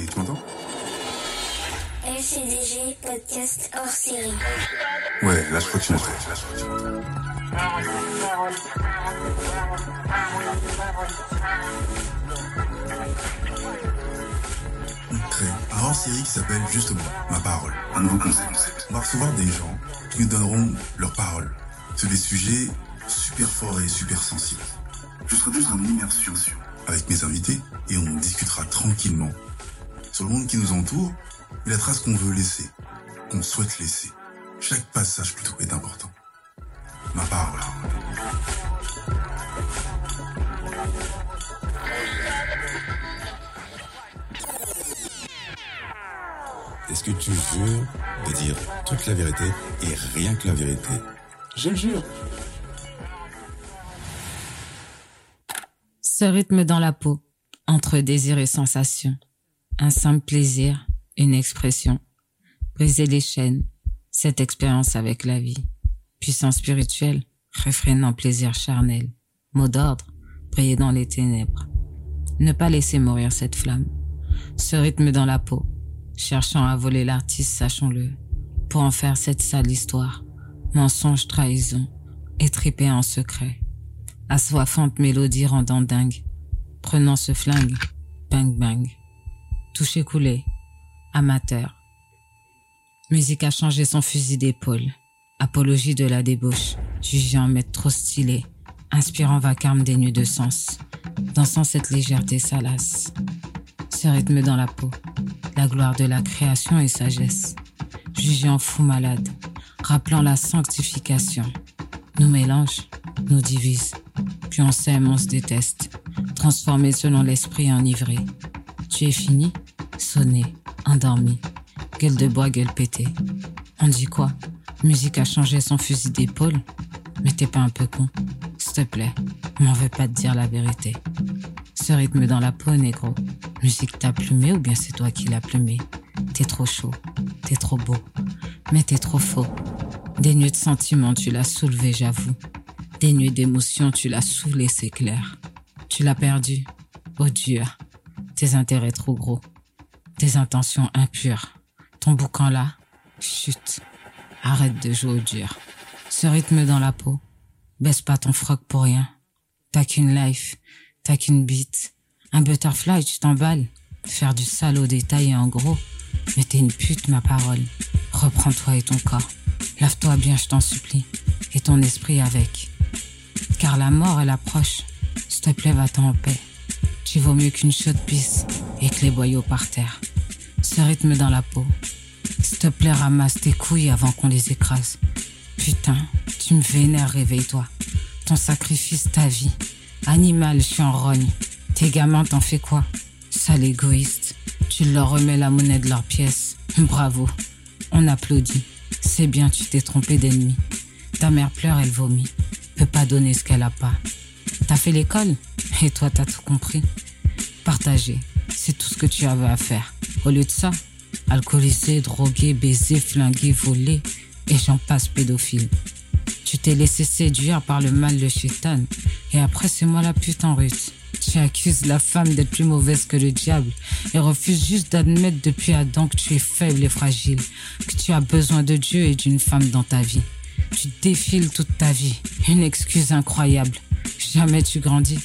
Et tu m'entends LCDG podcast hors série. Ouais, là je crois que tu m'entends. On crée un hors-série qui s'appelle justement Ma parole, un nouveau concept. On va recevoir des gens qui nous donneront leur parole sur des sujets super forts et super sensibles. Je serai juste en immersion avec mes invités et on discutera tranquillement sur le monde qui nous entoure et la trace qu'on veut laisser, qu'on souhaite laisser. Chaque passage plutôt est important. Ma parole. Est-ce que tu jures de dire toute la vérité et rien que la vérité? Je le jure. Ce rythme dans la peau, entre désir et sensation. Un simple plaisir, une expression. Briser les chaînes, cette expérience avec la vie. Puissance spirituelle, réfrénant plaisir charnel. Mot d'ordre, briller dans les ténèbres. Ne pas laisser mourir cette flamme. Ce rythme dans la peau, cherchant à voler l'artiste, sachons-le, pour en faire cette sale histoire. Mensonge, trahison, étripé en secret. Assoiffante mélodie rendant dingue. Prenant ce flingue, bang bang. Touché coulé, amateur. Musique a changé son fusil d'épaule. Apologie de la débauche, jugé en maître trop stylé, inspirant vacarme dénué de sens, dansant cette légèreté salace. Ce rythme dans la peau, la gloire de la création et sagesse, jugé fou malade, rappelant la sanctification. Nous mélange, nous divise, puis on s'aime, on se déteste, transformé selon l'esprit enivré. Tu es fini, sonné, endormi, gueule de bois, gueule pétée. On dit quoi? Musique a changé son fusil d'épaule? Mais t'es pas un peu con S'il te plaît, m'en veux pas te dire la vérité. Ce rythme dans la peau, négro. Musique t'a plumé ou bien c'est toi qui l'as plumé? T'es trop chaud, t'es trop beau, mais t'es trop faux. Dénué de sentiments, tu l'as soulevé, j'avoue. Dénué d'émotions, tu l'as saoulé, c'est clair. Tu l'as perdu, oh dur. Tes intérêts trop gros, tes intentions impures. Ton boucan là, chut. Arrête de jouer au dur. Ce rythme dans la peau, baisse pas ton froc pour rien. T'as qu'une life, t'as qu'une bite. Un butterfly, tu t'emballes. Faire du sale au détail et en gros. Mais t'es une pute, ma parole. Reprends-toi et ton corps. Lave-toi bien, je t'en supplie. Et ton esprit avec. Car la mort, elle approche. S'il te plaît, va-t'en en paix. Tu vaux mieux qu'une chaude pisse et que les boyaux par terre. Ce rythme dans la peau. S'il te plaît, ramasse tes couilles avant qu'on les écrase. Putain, tu me vénères, réveille-toi. Ton sacrifice, ta vie. Animal, je suis en rogne. Tes gamins, t'en fais quoi? Sale égoïste. Tu leur remets la monnaie de leurs pièces. Bravo. On applaudit. C'est bien, tu t'es trompé d'ennemi. Ta mère pleure, elle vomit. Peut pas donner ce qu'elle a pas. T'as fait l'école Et toi, t'as tout compris. Partager, c'est tout ce que tu avais à faire. Au lieu de ça, alcoolisé, drogué, baisé, flingué, volé, et j'en passe pédophile. Tu t'es laissé séduire par le mal de chétan, et après c'est moi la pute en russe. Tu accuses la femme d'être plus mauvaise que le diable et refuses juste d'admettre depuis Adam que tu es faible et fragile, que tu as besoin de Dieu et d'une femme dans ta vie. Tu défiles toute ta vie, une excuse incroyable. Jamais tu grandis.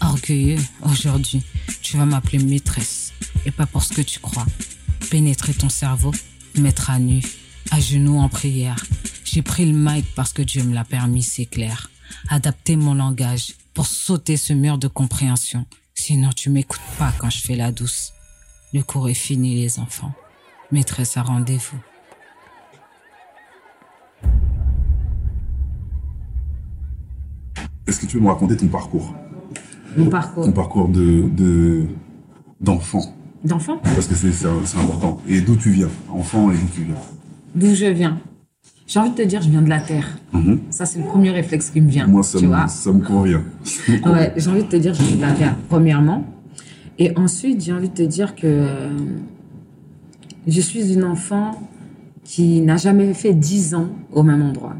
Orgueilleux, aujourd'hui, tu vas m'appeler maîtresse, et pas pour ce que tu crois. Pénétrer ton cerveau, mettre à nu, à genoux en prière. J'ai pris le mic parce que Dieu me l'a permis, c'est clair. Adapter mon langage pour sauter ce mur de compréhension. Sinon, tu m'écoutes pas quand je fais la douce. Le cours est fini, les enfants. Maîtresse à rendez-vous. Est-ce que tu peux me raconter ton parcours Mon parcours. Ton parcours de de- d'enfant D'enfant Parce que c'est important. Et d'où tu viens Enfant et d'où tu viens D'où je viens J'ai envie de te dire, je viens de la terre. Mhm. Ça, c'est le premier réflexe qui me vient. Moi, ça tu me, vois ça me convient. Ça me convient. Ouais, j'ai envie de te dire, je viens de la terre, premièrement. Et ensuite, j'ai envie de te dire que euh, je suis une enfant qui n'a jamais fait 10 ans au même endroit.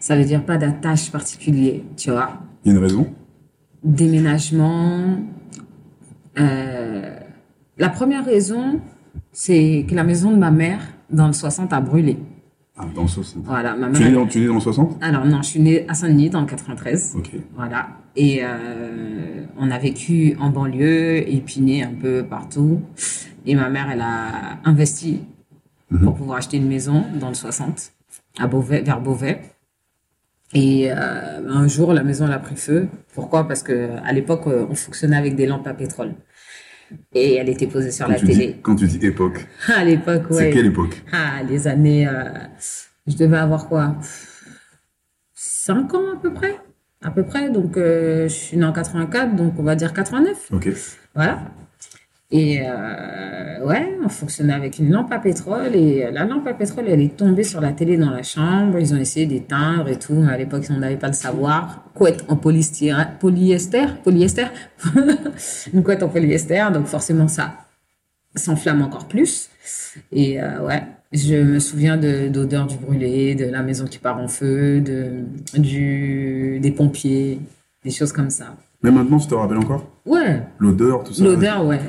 Ça veut dire pas d'attache particulier, tu vois. Il y a une raison Déménagement, euh, La première raison, c'est que la maison de ma mère, dans le 60, a brûlé. Ah, dans le 60. Voilà, ma Tu es mère. dans, tu es né dans le 60 Alors non, je suis née à Saint-Denis dans le 93. Ok. Voilà. Et euh, on a vécu en banlieue, épiné un peu partout. Et ma mère, elle a investi pour pouvoir acheter une maison dans le 60, à Beauvais, vers Beauvais. Et euh, un jour, la maison, elle a pris feu. Pourquoi? Parce que à l'époque, euh, on fonctionnait avec des lampes à pétrole. Et elle était posée sur Quand la télé. dis, quand tu dis époque, À l'époque, ouais. c'est quelle époque? Ah, les années. euh, je devais avoir quoi? 5 ans à peu près À peu près. Donc, euh, je suis née en 84, donc on va dire 89. Ok. Voilà. Et euh, ouais, on fonctionnait avec une lampe à pétrole. Et la lampe à pétrole, elle est tombée sur la télé dans la chambre. Ils ont essayé d'éteindre et tout. Mais à l'époque, on n'avait pas le savoir. Couette en polystyrène, polyester, polyester, une couette en polyester. Donc forcément, ça s'enflamme encore plus. Et euh, ouais, je me souviens de d'odeur du brûlé, de la maison qui part en feu, de du des pompiers, des choses comme ça. Mais maintenant, tu te rappelles encore? Ouais, L'odeur, tout ça L'odeur, ouais.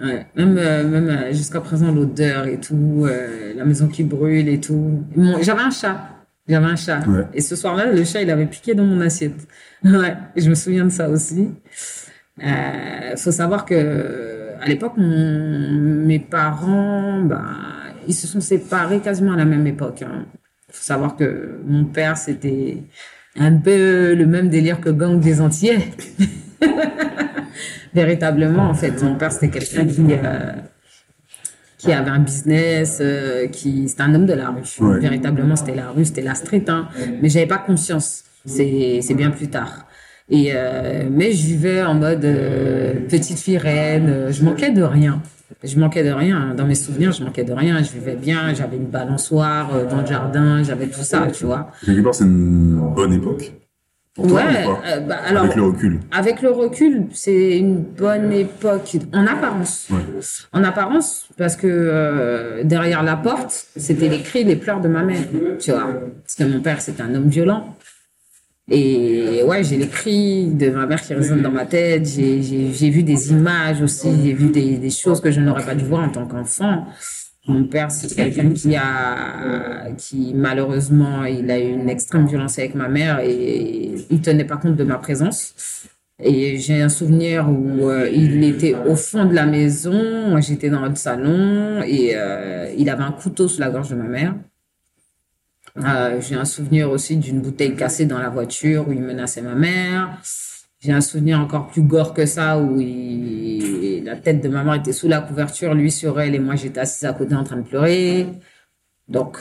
Ouais. Même, euh, même euh, jusqu'à présent, l'odeur et tout, euh, la maison qui brûle et tout. Mon- J'avais un chat. J'avais un chat. Ouais. Et ce soir-là, le chat, il avait piqué dans mon assiette. Ouais. Je me souviens de ça aussi. Euh, faut savoir que à l'époque, mon- mes parents, bah, ils se sont séparés quasiment à la même époque. Hein. Faut savoir que mon père, c'était un peu le même délire que Gang des Antillais. Véritablement, en fait, mon père, c'était quelqu'un qui, euh, qui avait un business, euh, qui, c'était un homme de la rue. Ouais. Véritablement, c'était la rue, c'était la street, hein. Mais j'avais pas conscience. C'est, c'est bien plus tard. Et, euh, mais je vivais en mode petite fille reine. Je manquais de rien. Je manquais de rien. Dans mes souvenirs, je manquais de rien. Je vivais bien. J'avais une balançoire dans le jardin. J'avais tout ça, tu vois. Quelque part, c'est une bonne époque. Pour toi, Ouais, ou euh, bah, alors, Avec le recul. avec le recul, c'est une bonne époque en apparence. Ouais. En apparence, parce que euh, derrière la porte, c'était les cris, les pleurs de ma mère, tu vois. Parce que mon père, c'était un homme violent. Et ouais, j'ai les cris de ma mère qui résonnent dans ma tête. J'ai vu des images aussi, j'ai vu des, des choses que je n'aurais pas dû voir en tant qu'enfant. Mon père, c'est quelqu'un qui a, qui malheureusement, il a eu une extrême violence avec ma mère et il tenait pas compte de ma présence. Et j'ai un souvenir où euh, il était au fond de la maison, j'étais dans le salon et euh, il avait un couteau sous la gorge de ma mère. Euh, j'ai un souvenir aussi d'une bouteille cassée dans la voiture où il menaçait ma mère. J'ai un souvenir encore plus gore que ça où il- la tête de ma mère était sous la couverture, lui sur elle et moi j'étais assise à côté en train de pleurer. Donc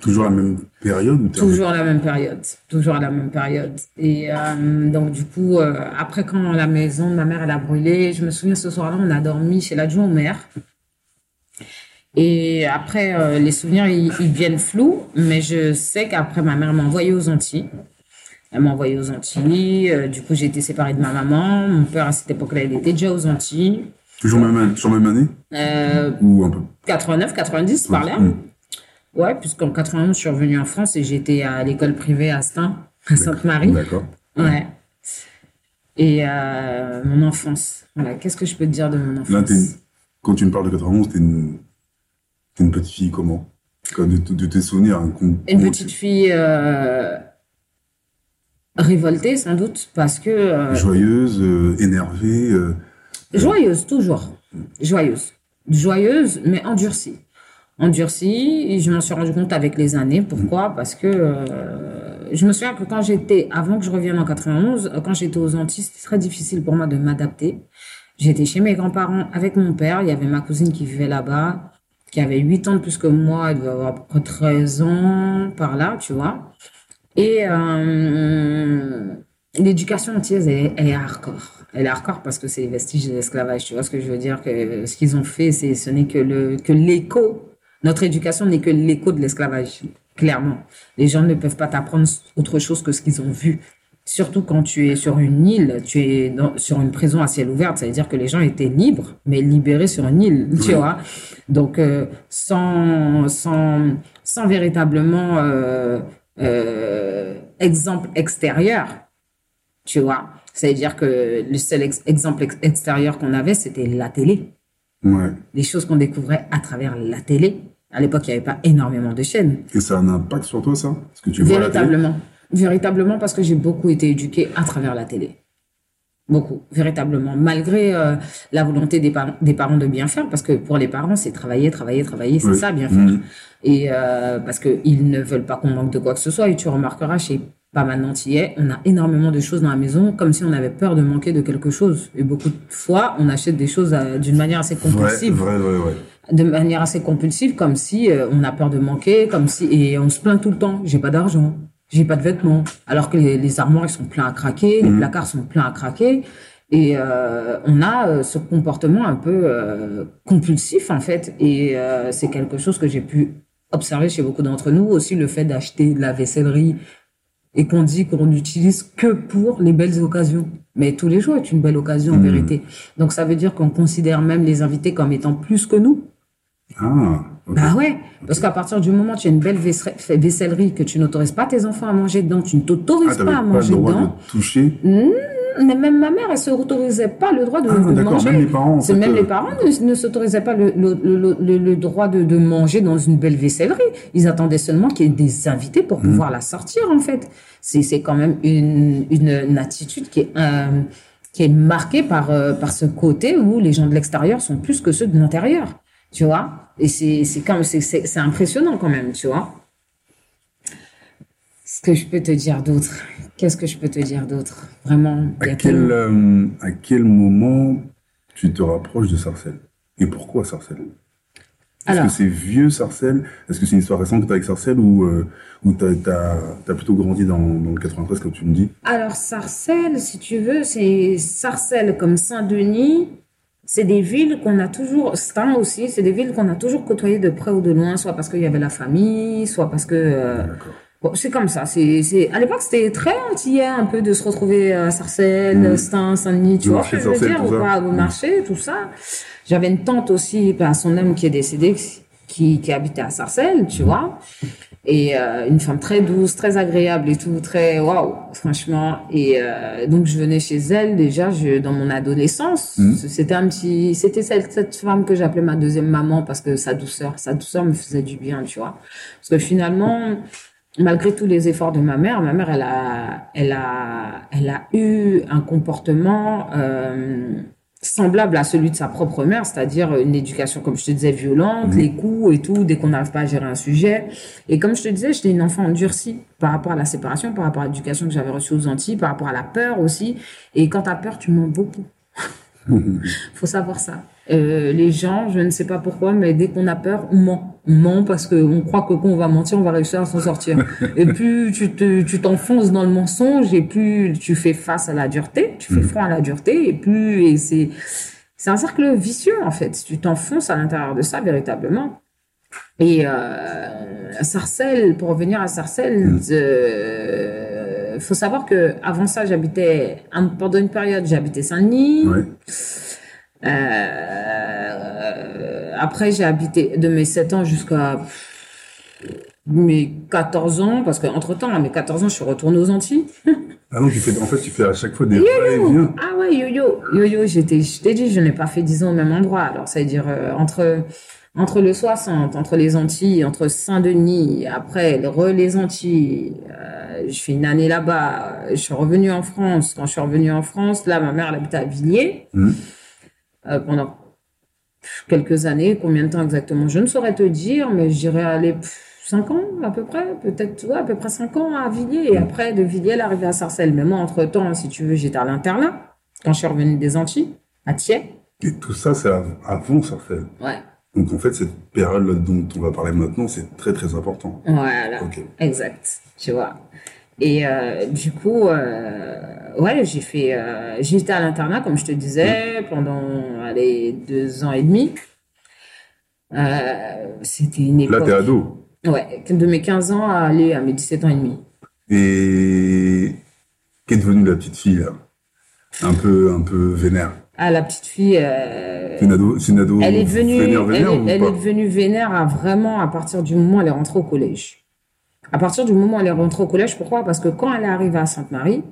Toujours la même période Toujours la même période, toujours la même période. Et euh, donc du coup, euh, après quand la maison de ma mère elle a brûlé, je me souviens ce soir-là, on a dormi chez l'adjoint au maire. Et après, euh, les souvenirs ils, ils viennent flous, mais je sais qu'après ma mère m'a envoyé aux Antilles. Elle m'a envoyé aux Antilles. euh, du coup, j'ai été séparée de ma maman. Mon père à cette époque-là, il était déjà aux Antilles. Toujours même, toujours même année? Euh, Ou un peu? 89, 90 par là. Mm. Ouais, puisqu'en 91, je suis revenue en France et j'étais à l'école privée à Stein, à Sainte-Marie. D'accord. Ouais. Et euh, mon enfance. Voilà, qu'est-ce que je peux te dire de mon enfance Là, t'es une- quand tu me parles de 91, t'es une, une petite fille comment? De, de tes souvenirs, hein, Une petite fille euh, révoltée, sans doute, parce que... euh, joyeuse, euh, énervée. euh, Joyeuse, toujours. Joyeuse. Joyeuse, mais endurcie. Endurcie, et je m'en suis rendu compte avec les années. Pourquoi? Parce que euh, je me souviens que quand j'étais, avant que je revienne en 91, euh, quand j'étais aux Antilles, c'était très difficile pour moi de m'adapter. J'étais chez mes grands-parents avec mon père. Il y avait ma cousine qui vivait là-bas, qui avait 8 ans de plus que moi. Elle devait avoir à peu près 13 ans par là, tu vois. Et euh, l'éducation antillaise, elle, est- elle est hardcore. Elle est hardcore parce que c'est les vestiges de l'esclavage. Tu vois ce que je veux dire que ce qu'ils ont fait, c'est ce n'est que le que l'écho. Notre éducation n'est que l'écho de l'esclavage. Clairement, les gens ne peuvent pas t'apprendre autre chose que ce qu'ils ont vu. Surtout quand tu es sur une île, tu es dans- sur une prison à ciel ouvert, ça veut dire que les gens étaient libres, mais libérés sur une île, tu Oui. vois. Donc euh, sans sans sans véritablement euh, euh, exemple extérieur, tu vois. Ça veut dire que le seul ex- exemple ex- extérieur qu'on avait, c'était la télé. Ouais. Des choses qu'on découvrait à travers la télé. À l'époque, il n'y avait pas énormément de chaînes. Et ça a un impact sur toi, ça? Parce que tu vois la télé? Véritablement. Véritablement parce que j'ai beaucoup été éduquée à travers la télé. Beaucoup, véritablement. Malgré euh, la volonté des, par- des parents de bien faire, parce que pour les parents, c'est travailler, travailler, travailler, c'est Oui. ça, bien faire. Mhm. Et euh, parce qu'ils ne veulent pas qu'on manque de quoi que ce soit. Et tu remarqueras chez pas mal d'Antillais, on a énormément de choses dans la maison, comme si on avait peur de manquer de quelque chose. Et beaucoup de fois, on achète des choses euh, d'une manière assez compulsive vrai, vrai, vrai. de manière assez compulsive, comme si euh, on a peur de manquer, comme si et on se plaint tout le temps. J'ai pas d'argent, j'ai pas de vêtements, alors que les, les armoires ils sont pleins à craquer, les placards sont pleins à craquer, et euh, on a euh, ce comportement un peu euh, compulsif en fait, et c'est quelque chose que j'ai pu observer chez beaucoup d'entre nous. Aussi le fait d'acheter de la vaissellerie. Et qu'on dit qu'on n'utilise que pour les belles occasions. Mais tous les jours est une belle occasion en vérité. Donc ça veut dire qu'on considère même les invités comme étant plus que nous. Ah. Bah ouais, parce qu'à partir du moment où tu as une belle vaisse- vaissellerie que tu n'autorises pas tes enfants à manger dedans, tu ne Ah, t'autorises t'avais pas à pas le manger droit dedans. de toucher Mais même ma mère, elle se autorisait pas le droit de, Ah, de manger. même les parents, en C'est fait, même euh, les parents ne, ne s'autorisaient pas le, le, le, le, droit de, de manger dans une belle vaissellerie. Ils attendaient seulement qu'il y ait des invités pour Mhm. pouvoir la sortir, en fait. C'est, c'est quand même une, une, une attitude qui est, euh, qui est marquée par, euh, par ce côté où les gens de l'extérieur sont plus que ceux de l'intérieur. Tu vois? Et c'est, c'est même, c'est, c'est, c'est impressionnant quand même, tu vois? Ce que je peux te dire d'autre? Qu'est-ce que je peux te dire d'autre? Vraiment. à quel, tellement- euh, à quel moment tu te rapproches de Sarcelles? Et pourquoi Sarcelles? Est-ce Alors. que c'est vieux Sarcelles? Est-ce que c'est une histoire récente que tu as avec Sarcelles ou, euh, ou tu as, plutôt grandi dans, dans le 93 comme tu me dis? Alors, Sarcelles, si tu veux, c'est Sarcelles comme Saint-Denis. C'est des villes qu'on a toujours, Stein aussi, c'est des villes qu'on a toujours côtoyées de près ou de loin, soit parce qu'il y avait la famille, soit parce que. euh, bon, c'est comme ça. C'est, c'est, à l'époque, c'était très antillais un peu de se retrouver à Sarcelles, Mm. Stein, Saint-Denis, tu Le vois ce que je veux dire, ou pas, au Mm. marché, tout ça. J'avais une tante aussi, bah, son homme qui est décédé, qui, qui habitait à Sarcelles, tu vois. Et euh, une femme très douce, très agréable et tout, très waouh, franchement. Et euh, donc je venais chez elle déjà, je, dans mon adolescence. Mhm. C'était un petit, c'était cette, cette femme que j'appelais ma deuxième maman parce que sa douceur, sa douceur me faisait du bien, tu vois. Parce que finalement, malgré tous les efforts de ma mère, ma mère, elle a, elle a, elle a eu un comportement euh, semblable à celui de sa propre mère, c'est-à-dire une éducation, comme je te disais, violente, Mhm. les coups et tout, dès qu'on n'arrive pas à gérer un sujet. Et comme je te disais, j'étais une enfant endurcie par rapport à la séparation, par rapport à l'éducation que j'avais reçue aux Antilles, par rapport à la peur aussi. Et quand t'as peur, tu mens beaucoup. Faut savoir ça. Euh, les gens, je ne sais pas pourquoi, mais dès qu'on a peur, on ment. On ment parce qu'on croit que quand on va mentir, on va réussir à s'en sortir. et plus tu te, tu t'enfonces dans le mensonge, et plus tu fais face à la dureté, tu fais front à la dureté, et plus, et c'est, c'est un cercle vicieux, en fait. Tu t'enfonces à l'intérieur de ça, véritablement. Et euh, Sarcelles, pour revenir à Sarcelles, euh, faut savoir que avant ça, j'habitais pendant une période, j'habitais Saint-Denis. Ouais. Euh, après, j'ai habité de mes 7 ans jusqu'à mes 14 ans, parce qu'entre temps, à mes 14 ans, je suis retournée aux Antilles. Ah non, tu fais, en fait, tu fais à chaque fois des va-et-vient. Ah ouais, yo-yo. Yo-yo, j'étais, je t'ai dit, je n'ai pas fait 10 ans au même endroit. Alors, ça veut dire, euh, entre, entre le 60, entre les Antilles, entre Saint-Denis, après, re les Antilles, euh, je fais une année là-bas. Je suis revenue en France. Quand je suis revenue en France, là, ma mère, elle habitait à Villiers. Mhm. Euh, pendant quelques années. Combien de temps exactement? Je ne saurais te dire, mais je dirais aller 5 ans à peu près, peut-être ouais, à peu près 5 ans à Villiers. Et après, de Villiers, elle est arrivée à Sarcelles. Mais moi, entre-temps, si tu veux, j'étais à l'internat quand je suis revenue des Antilles, à Thiers. Et tout ça, c'est av- avant Sarcelles. Ouais, Donc, en fait, cette période dont on va parler maintenant, c'est très, très important. voilà. Ok. Exact, tu vois. Et euh, du coup, euh, ouais, j'ai fait, euh, j'étais à l'internat, comme je te disais, pendant allez, deux ans et demi. C'était une Là, époque. t'es ado. Ouais, de mes 15 ans à aller à mes 17 ans et demi. Et qu'est devenue la petite fille, là? Un peu, un peu vénère. Ah, la petite fille, euh, C'est une ado, une ado elle est devenue, vénère, elle, est, ou elle pas? est devenue vénère à vraiment à partir du moment où elle est rentrée au collège. À partir du moment où elle est rentrée au collège, pourquoi? Parce que quand elle est arrivée à Sainte-Marie,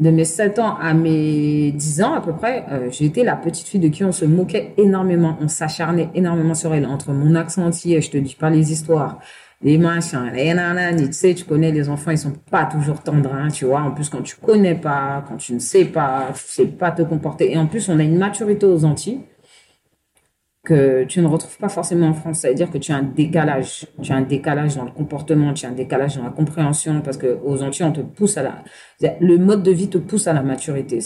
de mes 7 ans à mes 10 ans à peu près, euh, j'ai été la petite fille de qui on se moquait énormément, on s'acharnait énormément sur elle, entre mon accent entier, je te dis pas les histoires, les machins, les nanani, tu sais, tu connais les enfants, ils sont pas toujours tendres, hein, tu vois. En plus, quand tu connais pas, quand tu ne sais pas, tu sais pas te comporter. Et en plus, on a une maturité aux Antilles que tu ne retrouves pas forcément en France. C'est-à-dire que tu as un décalage. Tu as un décalage dans le comportement, tu as un décalage dans la compréhension, parce que aux Antilles, on te pousse à la... Le mode de vie te pousse à la maturité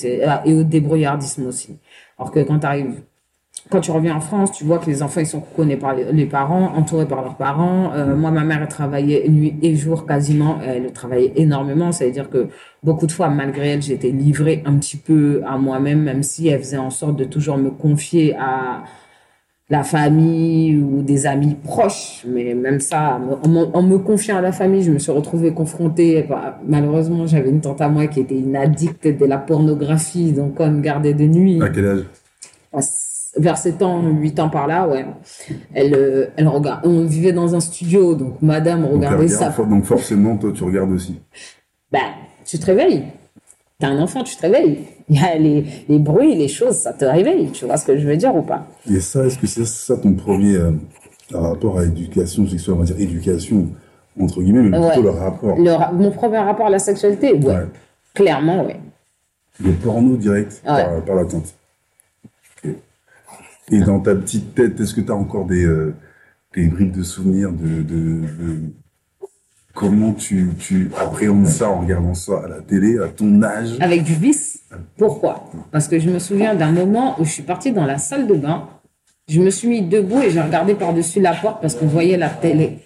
et au débrouillardisme aussi. Alors que quand tu arrives quand tu reviens en France, tu vois que les enfants, ils sont connus par les parents, entourés par leurs parents. Euh, moi, ma mère, elle travaillait nuit et jour quasiment. Elle travaillait énormément. Ça veut dire que beaucoup de fois, malgré elle, j'étais livrée un petit peu à moi-même, même si elle faisait en sorte de toujours me confier à la famille ou des amis proches. Mais même ça, en, me confiant à la famille, je me suis retrouvée confrontée. Bah, malheureusement, j'avais une tante à moi qui était une addict de la pornographie, donc on me gardait de nuit. À quel âge? Vers 7 ans, 8 ans par là, ouais. Elle, euh, elle regarde. On vivait dans un studio, donc madame regardait ça. Donc forcément, toi, tu regardes aussi. Ben, tu te réveilles. T'as un enfant, tu te réveilles. Il y a les, les, bruits, les choses, ça te réveille. Tu vois ce que je veux dire ou pas? Et ça, est-ce que c'est ça ton premier euh, rapport à l'éducation sexuelle, on va dire éducation, entre guillemets, mais plutôt le rapport? Mon premier rapport à la sexualité, ouais. Clairement, ouais. Le porno direct par, par la tante. Et dans ta petite tête, est-ce que tu as encore des, euh, des bribes de souvenirs de, de, comment tu, tu appréhendes ça en regardant ça à la télé, à ton âge? Avec du vice. Pourquoi? Parce que je me souviens d'un moment où je suis partie dans la salle de bain, je me suis mis debout et j'ai regardé par-dessus la porte parce qu'on voyait la télé.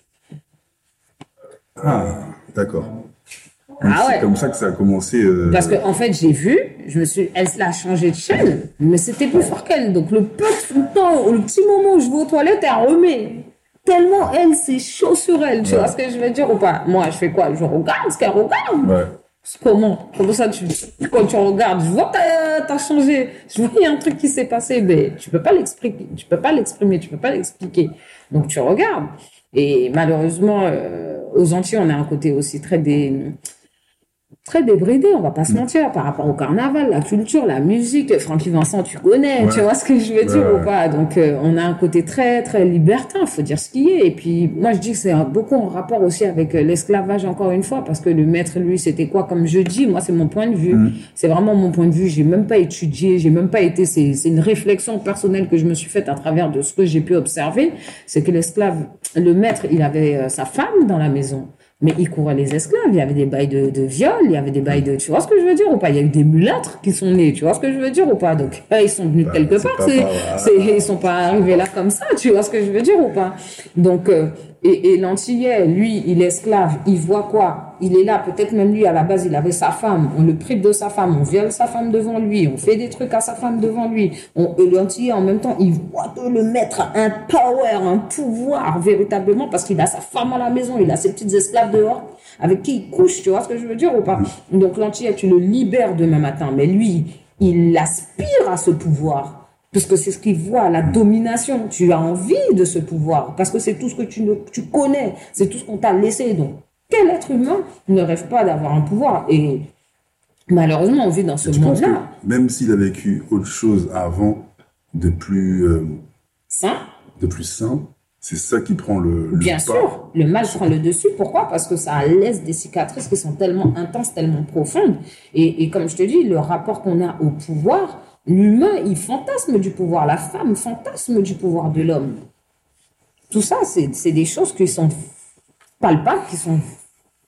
Ah, d'accord. Ah c'est comme ça que ça a commencé. Euh... Parce qu'en en fait, j'ai vu, je me suis, elle l'a changé de chaîne, mais c'était plus fort qu'elle. Donc le petit temps, le petit moment où je vais aux toilettes, elle remet. Tellement elle, c'est chaud sur elle. Tu vois ce que je veux dire ou pas? Moi, je fais quoi? Je regarde ce qu'elle regarde. Ouais. Comment? Comment ça, tu, quand tu regardes, je vois que t'as changé. Je vois qu'il y a un truc qui s'est passé, mais tu peux pas l'expliquer, tu peux pas l'exprimer, tu peux pas l'expliquer. Donc tu regardes. Et malheureusement, euh, aux Antilles, on a un côté aussi très des très débridé, on va pas se mm. mentir, par rapport au carnaval, la culture, la musique. Francky Vincent, tu connais, tu vois ce que je veux dire ou pas. Donc, euh, on a un côté très, très libertin, faut dire ce qui est. Et puis, moi, je dis que c'est beaucoup en rapport aussi avec euh, l'esclavage, encore une fois, parce que le maître, lui, c'était quoi comme je dis Moi, c'est mon point de vue. Mm. C'est vraiment mon point de vue. J'ai même pas étudié, j'ai même pas été. C'est une réflexion personnelle que je me suis faite à travers de ce que j'ai pu observer. C'est que l'esclave, le maître, il avait euh, sa femme dans la maison. Mais il courait les esclaves. Il y avait des bails de, de viol, il y avait des bails de. Tu vois ce que je veux dire ou pas? Il y a eu des mulâtres qui sont nés. Tu vois ce que je veux dire ou pas? Donc, ils sont venus bah, quelque part. C'est, ils sont pas arrivés là comme ça. Tu vois ce que je veux dire ou pas? Donc, euh, et, et l'Antillais, lui, il est esclave. Il voit quoi? Il est là. Peut-être même lui, à la base, il avait sa femme. On le prive de sa femme. On viole sa femme devant lui. On fait des trucs à sa femme devant lui. On, et l'Antillais, en même temps, il voit de le mettre un power, un pouvoir, véritablement, parce qu'il a sa femme à la maison. Il a ses petites esclaves dehors avec qui il couche. Tu vois ce que je veux dire ou pas? Donc, l'Antillais, tu le libères demain matin. Mais lui, il aspire à ce pouvoir. Parce que c'est ce qu'il voit, la domination. Tu as envie de ce pouvoir. Parce que c'est tout ce que tu, ne, tu connais. C'est tout ce qu'on t'a laissé. Donc, quel être humain ne rêve pas d'avoir un pouvoir? Et malheureusement, on vit dans ce monde-là. Même s'il a vécu autre chose avant, de plus... Euh, sain De plus sain, c'est ça qui prend le, le Bien sûr, le mal prend le dessus. Pourquoi? Parce que ça laisse des cicatrices qui sont tellement intenses, tellement profondes. Et, et comme je te dis, le rapport qu'on a au pouvoir, L'humain, il fantasme du pouvoir. La femme fantasme du pouvoir de l'homme. Tout ça, c'est des choses qui sont palpables, qui sont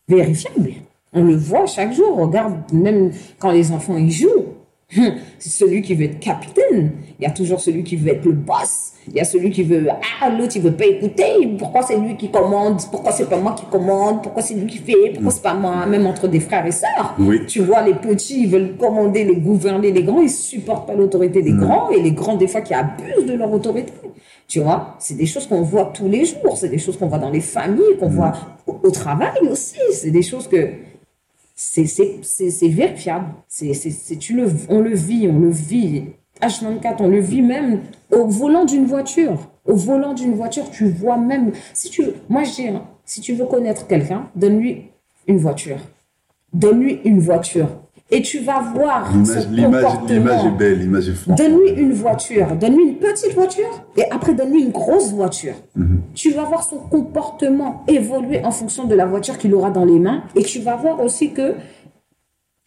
vérifiables. On le voit chaque jour. Regarde, même quand les enfants y jouent, c'est celui qui veut être capitaine. Il y a toujours celui qui veut être le boss. Il y a celui qui veut, ah, l'autre, il veut pas écouter. Pourquoi c'est lui qui commande? Pourquoi c'est pas moi qui commande? Pourquoi c'est lui qui fait? Pourquoi c'est pas moi? Même entre des frères et sœurs. Tu vois, les petits, ils veulent commander, les gouverner. Les grands, ils supportent pas l'autorité des mm. grands. Et les grands, des fois, qui abusent de leur autorité. Tu vois, c'est des choses qu'on voit tous les jours. C'est des choses qu'on voit dans les familles, qu'on mm. voit au, travail aussi. C'est des choses que, c'est vérifiable. C'est, tu le, on le vit, on le vit H24, on le vit même au volant d'une voiture. Au volant d'une voiture, tu vois même. Si tu, moi, je dis, hein, si tu veux connaître quelqu'un, donne-lui une voiture. Donne-lui une voiture. Et tu vas voir L'image, son l'image, comportement. l'image est belle, l'image est forte. Donne-lui une voiture, donne-lui une petite voiture et après donne-lui une grosse voiture. Tu vas voir son comportement évoluer en fonction de la voiture qu'il aura dans les mains et tu vas voir aussi que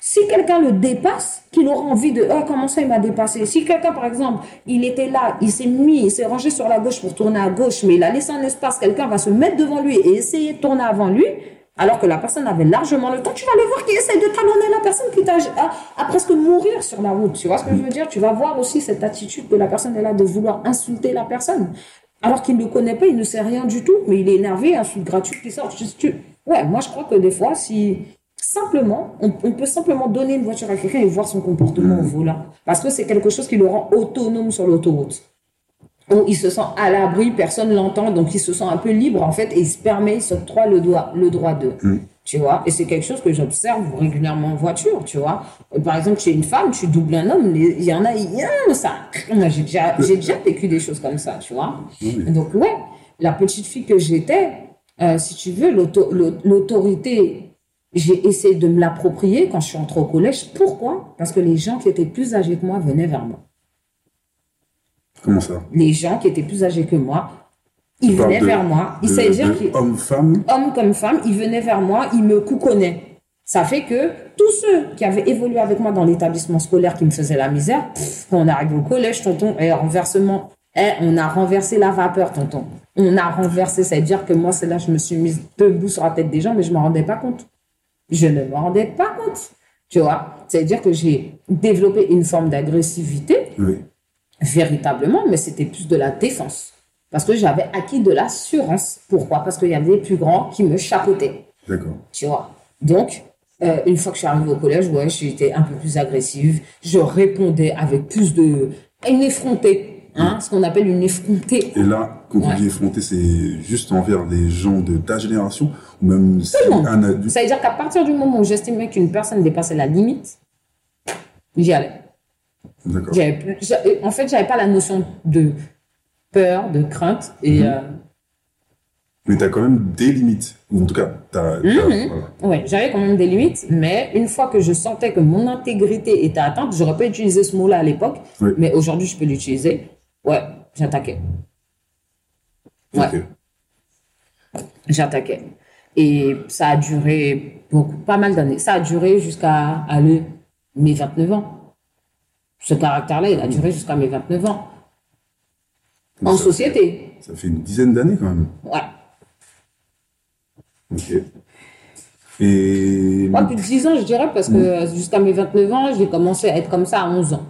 si quelqu'un le dépasse, qu'il aura envie de oh comment ça il m'a dépassé? Si quelqu'un par exemple, il était là, il s'est mis, il s'est rangé sur la gauche pour tourner à gauche, mais il a laissé un espace, quelqu'un va se mettre devant lui et essayer de tourner avant lui. Alors que la personne avait largement le temps, tu vas le voir qui essaie de talonner la personne qui t'a à, à presque mourir sur la route. Tu vois ce que je veux dire? Tu vas voir aussi cette attitude que la personne est là de vouloir insulter la personne. Alors qu'il ne connaît pas, il ne sait rien du tout, mais il est énervé, insulte gratuite qui sort. Tu- tu- Ouais, moi je crois que des fois, si simplement, on, on peut simplement donner une voiture à quelqu'un et voir son comportement au volant. Parce que c'est quelque chose qui le rend autonome sur l'autoroute. Il se sent à l'abri, personne l'entend, donc il se sent un peu libre en fait et il se permet, il s'octroie le, droit- le droit de. Tu vois, et c'est quelque chose que j'observe régulièrement en voiture, tu vois? Euh, Par exemple, chez une femme, tu doubles un homme, il y en a, il y a ça. J'ai déjà, j'ai déjà vécu des choses comme ça, tu vois? Donc, ouais, la petite fille que j'étais, euh, si tu veux, l'auto- l'au- l'autorité, j'ai essayé de me l'approprier quand je suis entrée au collège. Pourquoi? Parce que les gens qui étaient plus âgés que moi venaient vers moi. Comment ça? Les gens qui étaient plus âgés que moi, ils Tu venaient de- vers moi. Ils savaient dire qu'ils Homme, femme hommes comme femmes, ils venaient vers moi, ils me couconnaient. Ça fait que tous ceux qui avaient évolué avec moi dans l'établissement scolaire qui me faisaient la misère, pff, quand on arrive au collège, tonton, et renversement, eh, on a renversé la vapeur, tonton. On a renversé, c'est-à-dire que moi, c'est là, je me suis mise debout sur la tête des gens, mais je ne m'en rendais pas compte. Je ne m'en rendais pas compte. Tu vois, c'est-à-dire que j'ai développé une forme d'agressivité Oui. véritablement, mais c'était plus de la défense. Parce que j'avais acquis de l'assurance. Pourquoi? Parce qu'il y avait des plus grands qui me chapeautaient. D'accord. Tu vois. Donc, euh, une fois que je suis arrivée au collège, ouais, j'étais un peu plus agressive. Je répondais avec plus de. Effrontée. Hein, ce qu'on appelle une effrontée. Et là, quand Ouais. tu dis effronté, c'est juste envers des gens de ta génération ou même si un adulte. Ça veut dire qu'à partir du moment où j'estimais qu'une personne dépassait la limite, j'y allais. D'accord. En fait, j'avais pas la notion de peur, de crainte. Et Mhm. euh, Mais tu as quand même des limites. En tout cas, tu as. Ouais, j'avais quand même des limites, mais une fois que je sentais que mon intégrité était atteinte, j'aurais pas utilisé ce mot-là à l'époque, Oui. mais aujourd'hui je peux l'utiliser. Ouais, j'attaquais. Ouais, j'attaquais. Et ça a duré beaucoup, pas mal d'années. Ça a duré jusqu'à aller mes 29 ans. Ce caractère-là, il a duré jusqu'à mes 29 ans. En ça, société. Ça fait une dizaine d'années quand même. Ouais. Ok. Et. Pas plus de 10 ans, je dirais, parce que euh, jusqu'à mes 29 ans, j'ai commencé à être comme ça à 11 ans.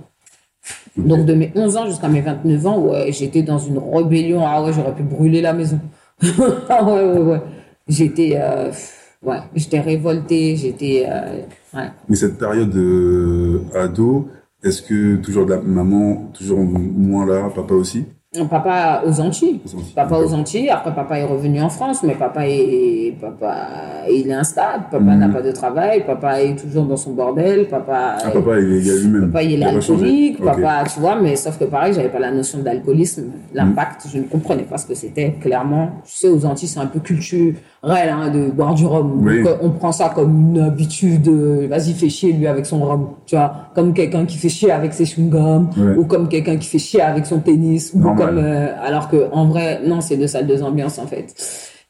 Donc, de mes 11 ans jusqu'à mes 29 ans, ouais, j'étais dans une rébellion. Ah ouais, j'aurais pu brûler la maison. ah ouais, ouais, ouais. J'étais, euh, ouais, j'étais révoltée, j'étais, euh, ouais. Mais cette période euh, ado, est-ce que toujours de la maman, toujours moins là, papa aussi? Papa aux Antilles. Aux Antilles, Papa aux. Antilles. Après, papa est revenu en France, mais papa est, papa, il est instable. Papa Mhm. n'a pas de travail. Papa est toujours dans son bordel. Papa, Ah, papa, il est il est lui-même. Papa, il est alcoolique, papa, tu vois, mais sauf que pareil, j'avais pas la notion d'alcoolisme, l'impact, je ne comprenais pas ce que c'était, clairement. Tu sais, aux Antilles, c'est un peu culturel, hein, de boire du rhum. Oui. Donc, euh, on prend ça comme une habitude, vas-y, fais chier lui avec son rhum, tu vois, comme quelqu'un qui fait chier avec ses chewing-gums, Ouais. ou comme quelqu'un qui fait chier avec son tennis, ou Normal. comme, euh, alors que, en vrai, non, c'est deux salles, deux ambiances, en fait.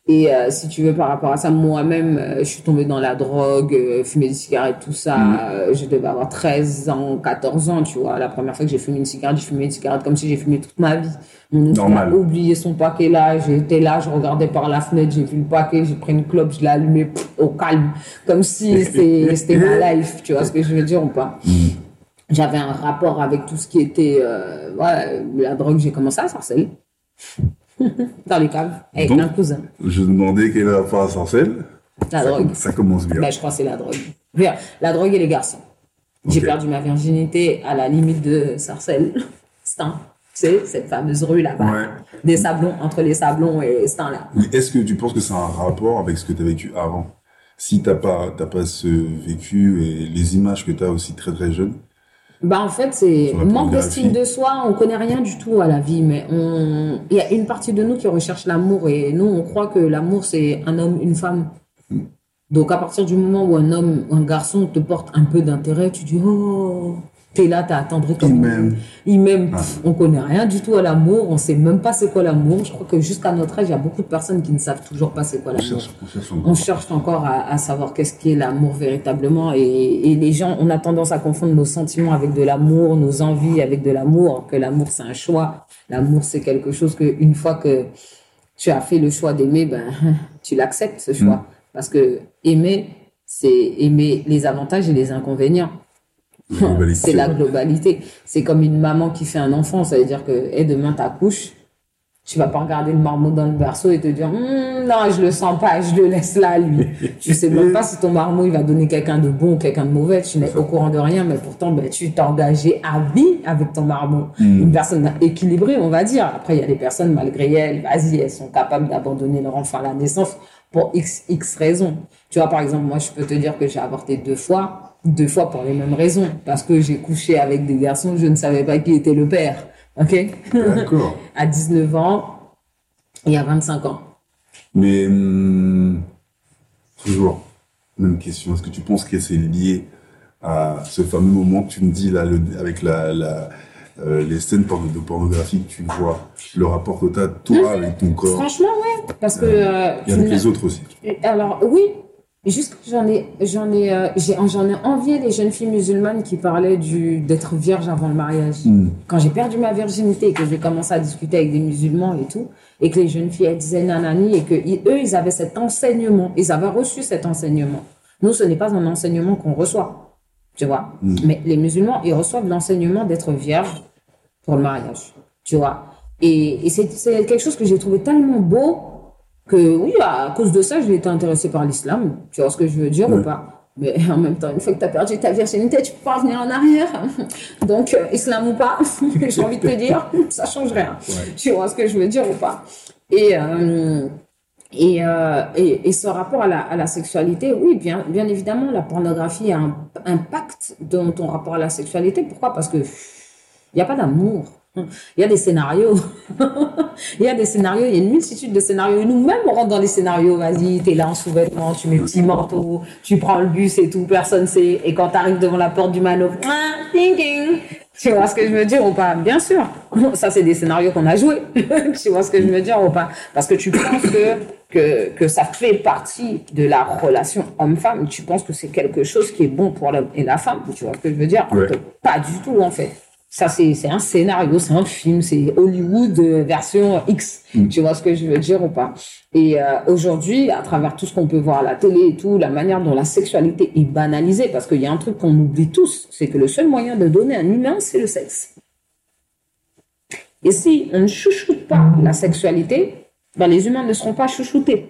Et euh, si tu veux, par rapport à ça, moi-même, euh, je suis tombée dans la drogue, euh, fumer des cigarettes, tout ça. Euh, je devais avoir 13 ans, 14 ans, tu vois. La première fois que j'ai fumé une cigarette, j'ai fumé une cigarette comme si j'ai fumé toute ma vie. Mon oncle a oublié son paquet là. J'étais là, je regardais par la fenêtre, j'ai vu le paquet, j'ai pris une clope, je l'ai allumé pff, au calme. Comme si c'était ma life, tu vois ce que je veux dire ou pas. J'avais un rapport avec tout ce qui était euh, la drogue. J'ai commencé à sarcelle. dans les caves, avec Donc, un cousin. Je demandais quel est le rapport à Sarcelles. La Ça, drogue. com- ça commence bien. Ben, je crois que c'est la drogue. La drogue et les garçons. J'ai perdu ma virginité à la limite de Sarcelles. Stan. Tu sais, cette fameuse rue là-bas. Ouais. Des sablons, entre les sablons et Stan là. Est-ce que tu penses que ça a un rapport avec ce que tu as vécu avant? Si t'as pas, t'as pas ce vécu et les images que tu as aussi très très jeune, Bah en fait, c'est manque d'estime de soi, on connaît rien du tout à la vie, mais on... il y a une partie de nous qui recherche l'amour et nous, on croit que l'amour, c'est un homme, une femme. Donc à partir du moment où un homme, un garçon te porte un peu d'intérêt, tu dis, oh, t'es là, t'as attendri comme Il m'aime. Il m'aime. Ah. On connaît rien du tout à l'amour, on sait même pas c'est quoi l'amour. Je crois que jusqu'à notre âge, il y a beaucoup de personnes qui ne savent toujours pas c'est quoi On l'amour cherche, on cherche on encore. cherche encore à, à savoir qu'est-ce qu'est l'amour véritablement et, et les gens on a tendance à confondre nos sentiments avec de l'amour nos envies avec de l'amour que l'amour c'est un choix l'amour c'est quelque chose que une fois que tu as fait le choix d'aimer ben tu l'acceptes ce choix Mm. parce que aimer c'est aimer les avantages et les inconvénients c'est la globalité. C'est comme une maman qui fait un enfant, ça veut dire que et demain t'accouches, tu vas pas regarder le marmot dans le berceau et te dire Hum, non je le sens pas, je le laisse là lui. tu sais même pas si ton marmot il va donner quelqu'un de bon ou quelqu'un de mauvais, tu n'es au courant de rien, mais pourtant ben, tu t'es engagé à vie avec ton marmot. Une personne équilibrée on va dire. Après il y a des personnes malgré elles, vas-y elles sont capables d'abandonner leur enfant à la naissance pour x x raisons. Tu vois par exemple moi je peux te dire que j'ai avorté deux fois deux fois pour les mêmes raisons. Parce que j'ai couché avec des garçons, je ne savais pas qui était le père. OK? D'accord. À 19 ans et à 25 ans. Mais hum, toujours, même question. Est-ce que tu penses que c'est lié à ce fameux moment que tu me dis là, le- avec la, la, euh, les scènes de pornographie que tu vois, le rapport que tu as, toi, avec ton corps, Franchement, ouais. Parce que. euh, et tu avec les autres aussi Alors, oui. Juste, j'en ai, j'en ai, euh, j'ai- j'en ai envié les jeunes filles musulmanes qui parlaient du, d'être vierge avant le mariage. Hmm. Quand j'ai perdu ma virginité et que j'ai commencé à discuter avec des musulmans et tout, et que les jeunes filles elles disaient nanani et que ils- eux, ils avaient cet enseignement, ils avaient reçu cet enseignement. Nous, ce n'est pas un enseignement qu'on reçoit, tu vois. Mais les musulmans, ils reçoivent l'enseignement d'être vierge pour le mariage, tu vois. Et, et c'est, c'est quelque chose que j'ai trouvé tellement beau que oui, à cause de ça, j'ai été intéressée par l'islam. Tu vois ce que je veux dire ou pas? Mais en même temps, une fois que tu as perdu ta virginité, tu peux pas revenir en arrière. Donc, euh, islam ou pas, j'ai envie de te dire, ça change rien. Tu vois ce que je veux dire ou pas? Et, euh, et, euh, et, et ce rapport à la, à la sexualité, oui, bien, bien évidemment, la pornographie a un impact dans ton rapport à la sexualité. Pourquoi? Parce que il n'y a pas d'amour. Il y a des scénarios. il y a des scénarios, il y a une multitude de scénarios. Nous-mêmes, on rentre dans les scénarios. Vas-y, t'es là en sous-vêtements, tu mets petit manteau, tu prends le bus et tout, personne sait. Et quand t'arrives devant la porte du mano, ah, ding, ding. Tu vois ce que je veux dire ou pas? Bien sûr. Ça, c'est des scénarios qu'on a joués. tu vois ce que je veux dire ou pas? Parce que tu penses que, que, que ça fait partie de la relation homme-femme. Tu penses que c'est quelque chose qui est bon pour l'homme et la femme. Tu vois ce que je veux dire? Ouais. Pas du tout, en fait. Ça, c'est c'est un scénario, c'est un film, c'est Hollywood euh, version X. Tu vois ce que je veux dire ou pas? Et euh, aujourd'hui, à travers tout ce qu'on peut voir à la télé et tout, la manière dont la sexualité est banalisée, parce qu'il y a un truc qu'on oublie tous, c'est que le seul moyen de donner un humain, c'est le sexe. Et si on ne chouchoute pas la sexualité, ben les humains ne seront pas chouchoutés.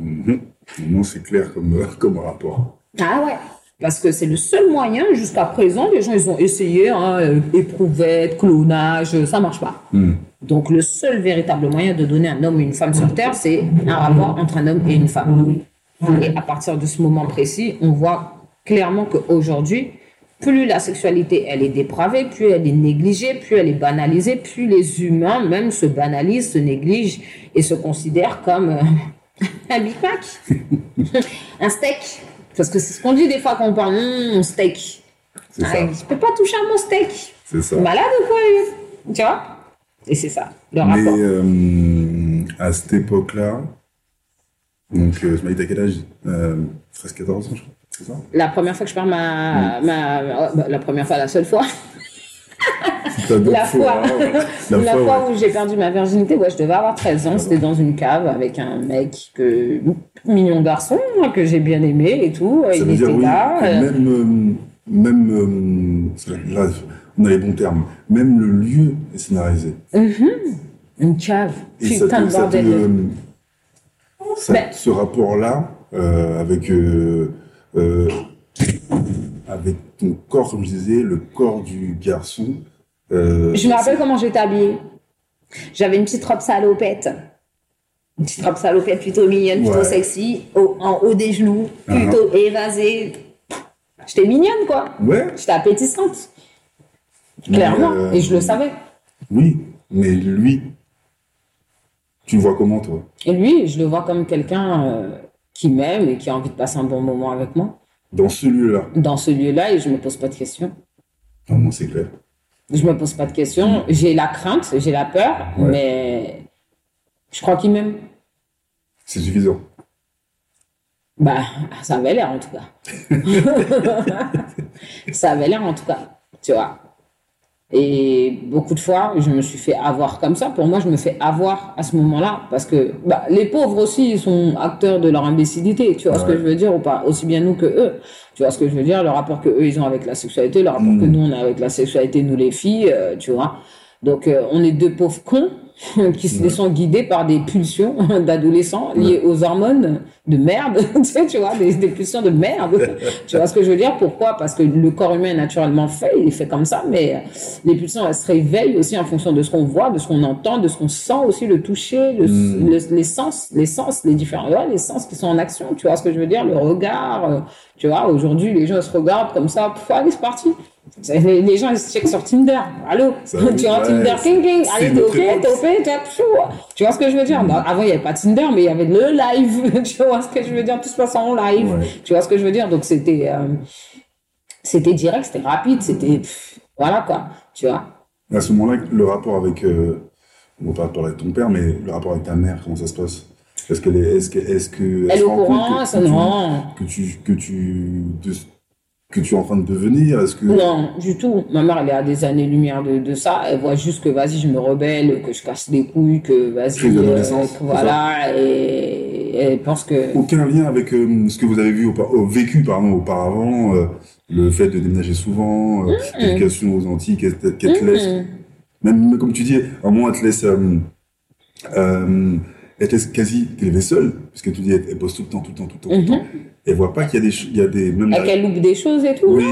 Mhm. Non, c'est clair comme, euh, comme rapport. Ah ouais. Parce que c'est le seul moyen, jusqu'à présent, les gens, ils ont essayé, hein, euh, éprouvette, clonage, euh, ça marche pas. Hmm. Donc, le seul véritable moyen de donner un homme et une femme sur Terre, c'est un rapport entre un homme et une femme. Et à partir de ce moment précis, on voit clairement qu'aujourd'hui, plus la sexualité, elle est dépravée, plus elle est négligée, plus elle est banalisée, plus les humains même se banalisent, se négligent et se considèrent comme euh, un Big Mac, un steak. Parce que c'est ce qu'on dit des fois quand on parle, Hum, steak. C'est Ah, ça. je peux pas toucher à mon steak. C'est ça. Malade ou quoi, lui Tu vois? Et c'est ça, le Mais euh, à cette époque-là, donc euh, dit à quel âge? Euh, 13-14 ans, je crois. C'est ça? La première fois que je perds ma, ma, ma- bah, la première fois, la seule fois, T'as la fois, ouais. la, La fois, fois, ouais. où j'ai perdu ma virginité, ouais, je devais avoir 13 ans. C'était dans une cave avec un mec que mignon garçon hein, que j'ai bien aimé et tout. Ça Il veut dire était oui, là. que euh, même, euh, même euh, là, on a les bons termes, même le lieu est scénarisé. une cave. Et Putain de bordel. ça- Ben- ce rapport-là, euh, avec, euh, euh, avec ton corps, comme je disais, le corps du garçon. Euh, Je me rappelle comment j'étais habillée. J'avais une petite robe salopette. Une petite robe salopette plutôt mignonne, plutôt Ouais. sexy, au- en haut des genoux, plutôt évasée. J'étais mignonne, quoi. Ouais, J'étais appétissante. Clairement. Euh, Et je le savais. Oui, mais lui, tu le vois comment, toi? Et lui, je le vois comme quelqu'un euh, qui m'aime et qui a envie de passer un bon moment avec moi Dans ce lieu-là? Dans ce lieu-là et je me pose pas de questions. Non, moi, c'est clair. Je me pose pas de questions. J'ai la crainte, j'ai la peur, Ouais. mais je crois qu'il m'aime. C'est suffisant. Bah, ça avait l'air en tout cas. ça avait l'air en tout cas, tu vois. Et beaucoup de fois, je me suis fait avoir comme ça. Pour moi, je me fais avoir à ce moment-là. Parce que bah, les pauvres aussi, ils sont acteurs de leur imbécilité. Tu vois ce que je veux dire ou pas? Aussi bien nous que eux. Tu vois ce que je veux dire? Le rapport que eux, ils ont avec la sexualité, le rapport Mm. que nous, on a avec la sexualité, nous les filles, euh, tu vois. Donc, euh, on est deux pauvres cons qui se Ouais. laissent guider par des pulsions d'adolescents liées aux hormones de merde, tu sais, tu vois, des, des pulsions de merde. tu vois ce que je veux dire? Pourquoi? Parce que le corps humain est naturellement fait, il est fait comme ça, mais les pulsions, elles se réveillent aussi en fonction de ce qu'on voit, de ce qu'on entend, de ce qu'on sent aussi, le toucher, le, Mm. le- les sens, les sens, les différents, ouais, les sens qui sont en action, tu vois ce que je veux dire? Le regard, euh, tu vois, aujourd'hui, les gens se regardent comme ça, pff, allez, c'est parti. Les, les gens, ils se checkent sur Tinder. Allô Ça, Tu vois, ouais, Tinder, king, king. Allez, t'es OK, t'es OK, t'es. Tu vois ce que je veux dire? Non, Avant, il n'y avait pas Tinder, mais il y avait le live. tu vois ce que je veux dire? Tout se passe en live. Ouais. Tu vois ce que je veux dire? Donc, c'était euh, c'était direct, c'était rapide, c'était... Voilà, quoi. Tu vois? À ce moment-là, le rapport avec. Euh, on va pas parler de ton père, mais le rapport avec ta mère, comment ça se passe? Est-ce est. Est-ce que. Est-ce que Elle est au courant que- ça, que Non. Que tu. Que tu. de- que tu es en train de devenir Est-ce que. Non, du tout. Ma mère, elle est à des années-lumière de, de ça. Elle voit juste que, vas-y, je me rebelle, que je casse les couilles, que, vas-y, c'est voilà. Et elle pense que... Aucun lien avec euh, ce que vous avez vu euh, vécu pardon, auparavant, euh, le fait de déménager souvent, euh, l'éducation aux Antilles, qu'elle te te laisse? Même comme tu dis, à un moment, elle te laisse, elle laisse quasi t'élever seule, puisque tu dis, elle, elle bosse tout le temps, tout le temps, tout le temps, tout le temps. Elle voit pas qu'il y a des, il y a des, même la- qu'elle loupe des choses et tout. oui,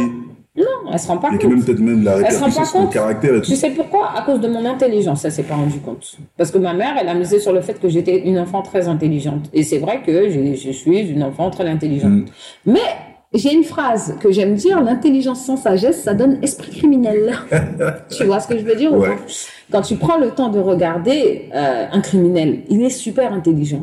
Non, elle se rend pas et que compte. même peut-être même la Elle se rend répercussion pas sur compte. caractère et tout. Tu sais pourquoi? À cause de mon intelligence, elle s'est pas rendue compte. Parce que ma mère, elle a misé sur le fait que j'étais une enfant très intelligente. Et c'est vrai que je suis une enfant très intelligente. Mm. Mais j'ai une phrase que j'aime dire, l'intelligence sans sagesse, ça donne esprit criminel. tu vois ce que je veux dire ou Ouais. Quand tu prends le temps de regarder euh, un criminel, il est super intelligent.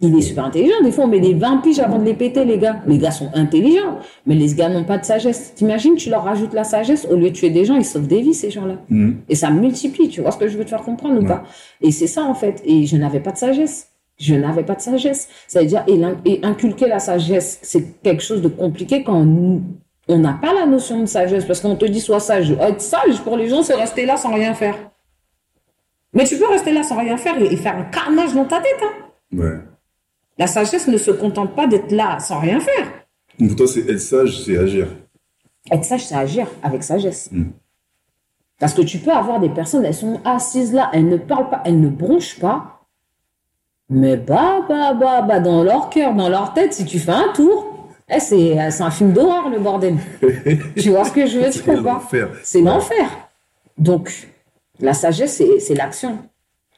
Il est super intelligent. Des fois, on met des 20 piges avant de les péter, les gars. Les gars sont intelligents, mais les gars n'ont pas de sagesse. T'imagines, tu leur rajoutes la sagesse, au lieu de tuer des gens, ils sauvent des vies, ces gens-là. Mhm. Et ça multiplie, tu vois ce que je veux te faire comprendre ou pas? Et c'est ça, en fait. Et je n'avais pas de sagesse. Je n'avais pas de sagesse. C'est-à-dire, et, inculquer la sagesse, c'est quelque chose de compliqué quand on n'a pas la notion de sagesse, parce qu'on te dit sois sage. Être sage, pour les gens, c'est rester là sans rien faire. Mais tu peux rester là sans rien faire et, faire un carnage dans ta tête. Hein. Ouais. La sagesse ne se contente pas d'être là sans rien faire. Pour toi, c'est être sage, c'est agir. Être sage, c'est agir avec sagesse. Mm. Parce que tu peux avoir des personnes, elles sont assises là, elles ne parlent pas, elles ne bronchent pas. Mais bah, bah, bah, bah, dans leur cœur, dans leur tête, si tu fais un tour, eh, c'est euh, c'est un film d'horreur, le bordel. tu vois ce que je veux dire C'est l'enfer. C'est l'enfer. Donc, la sagesse, c'est c'est l'action.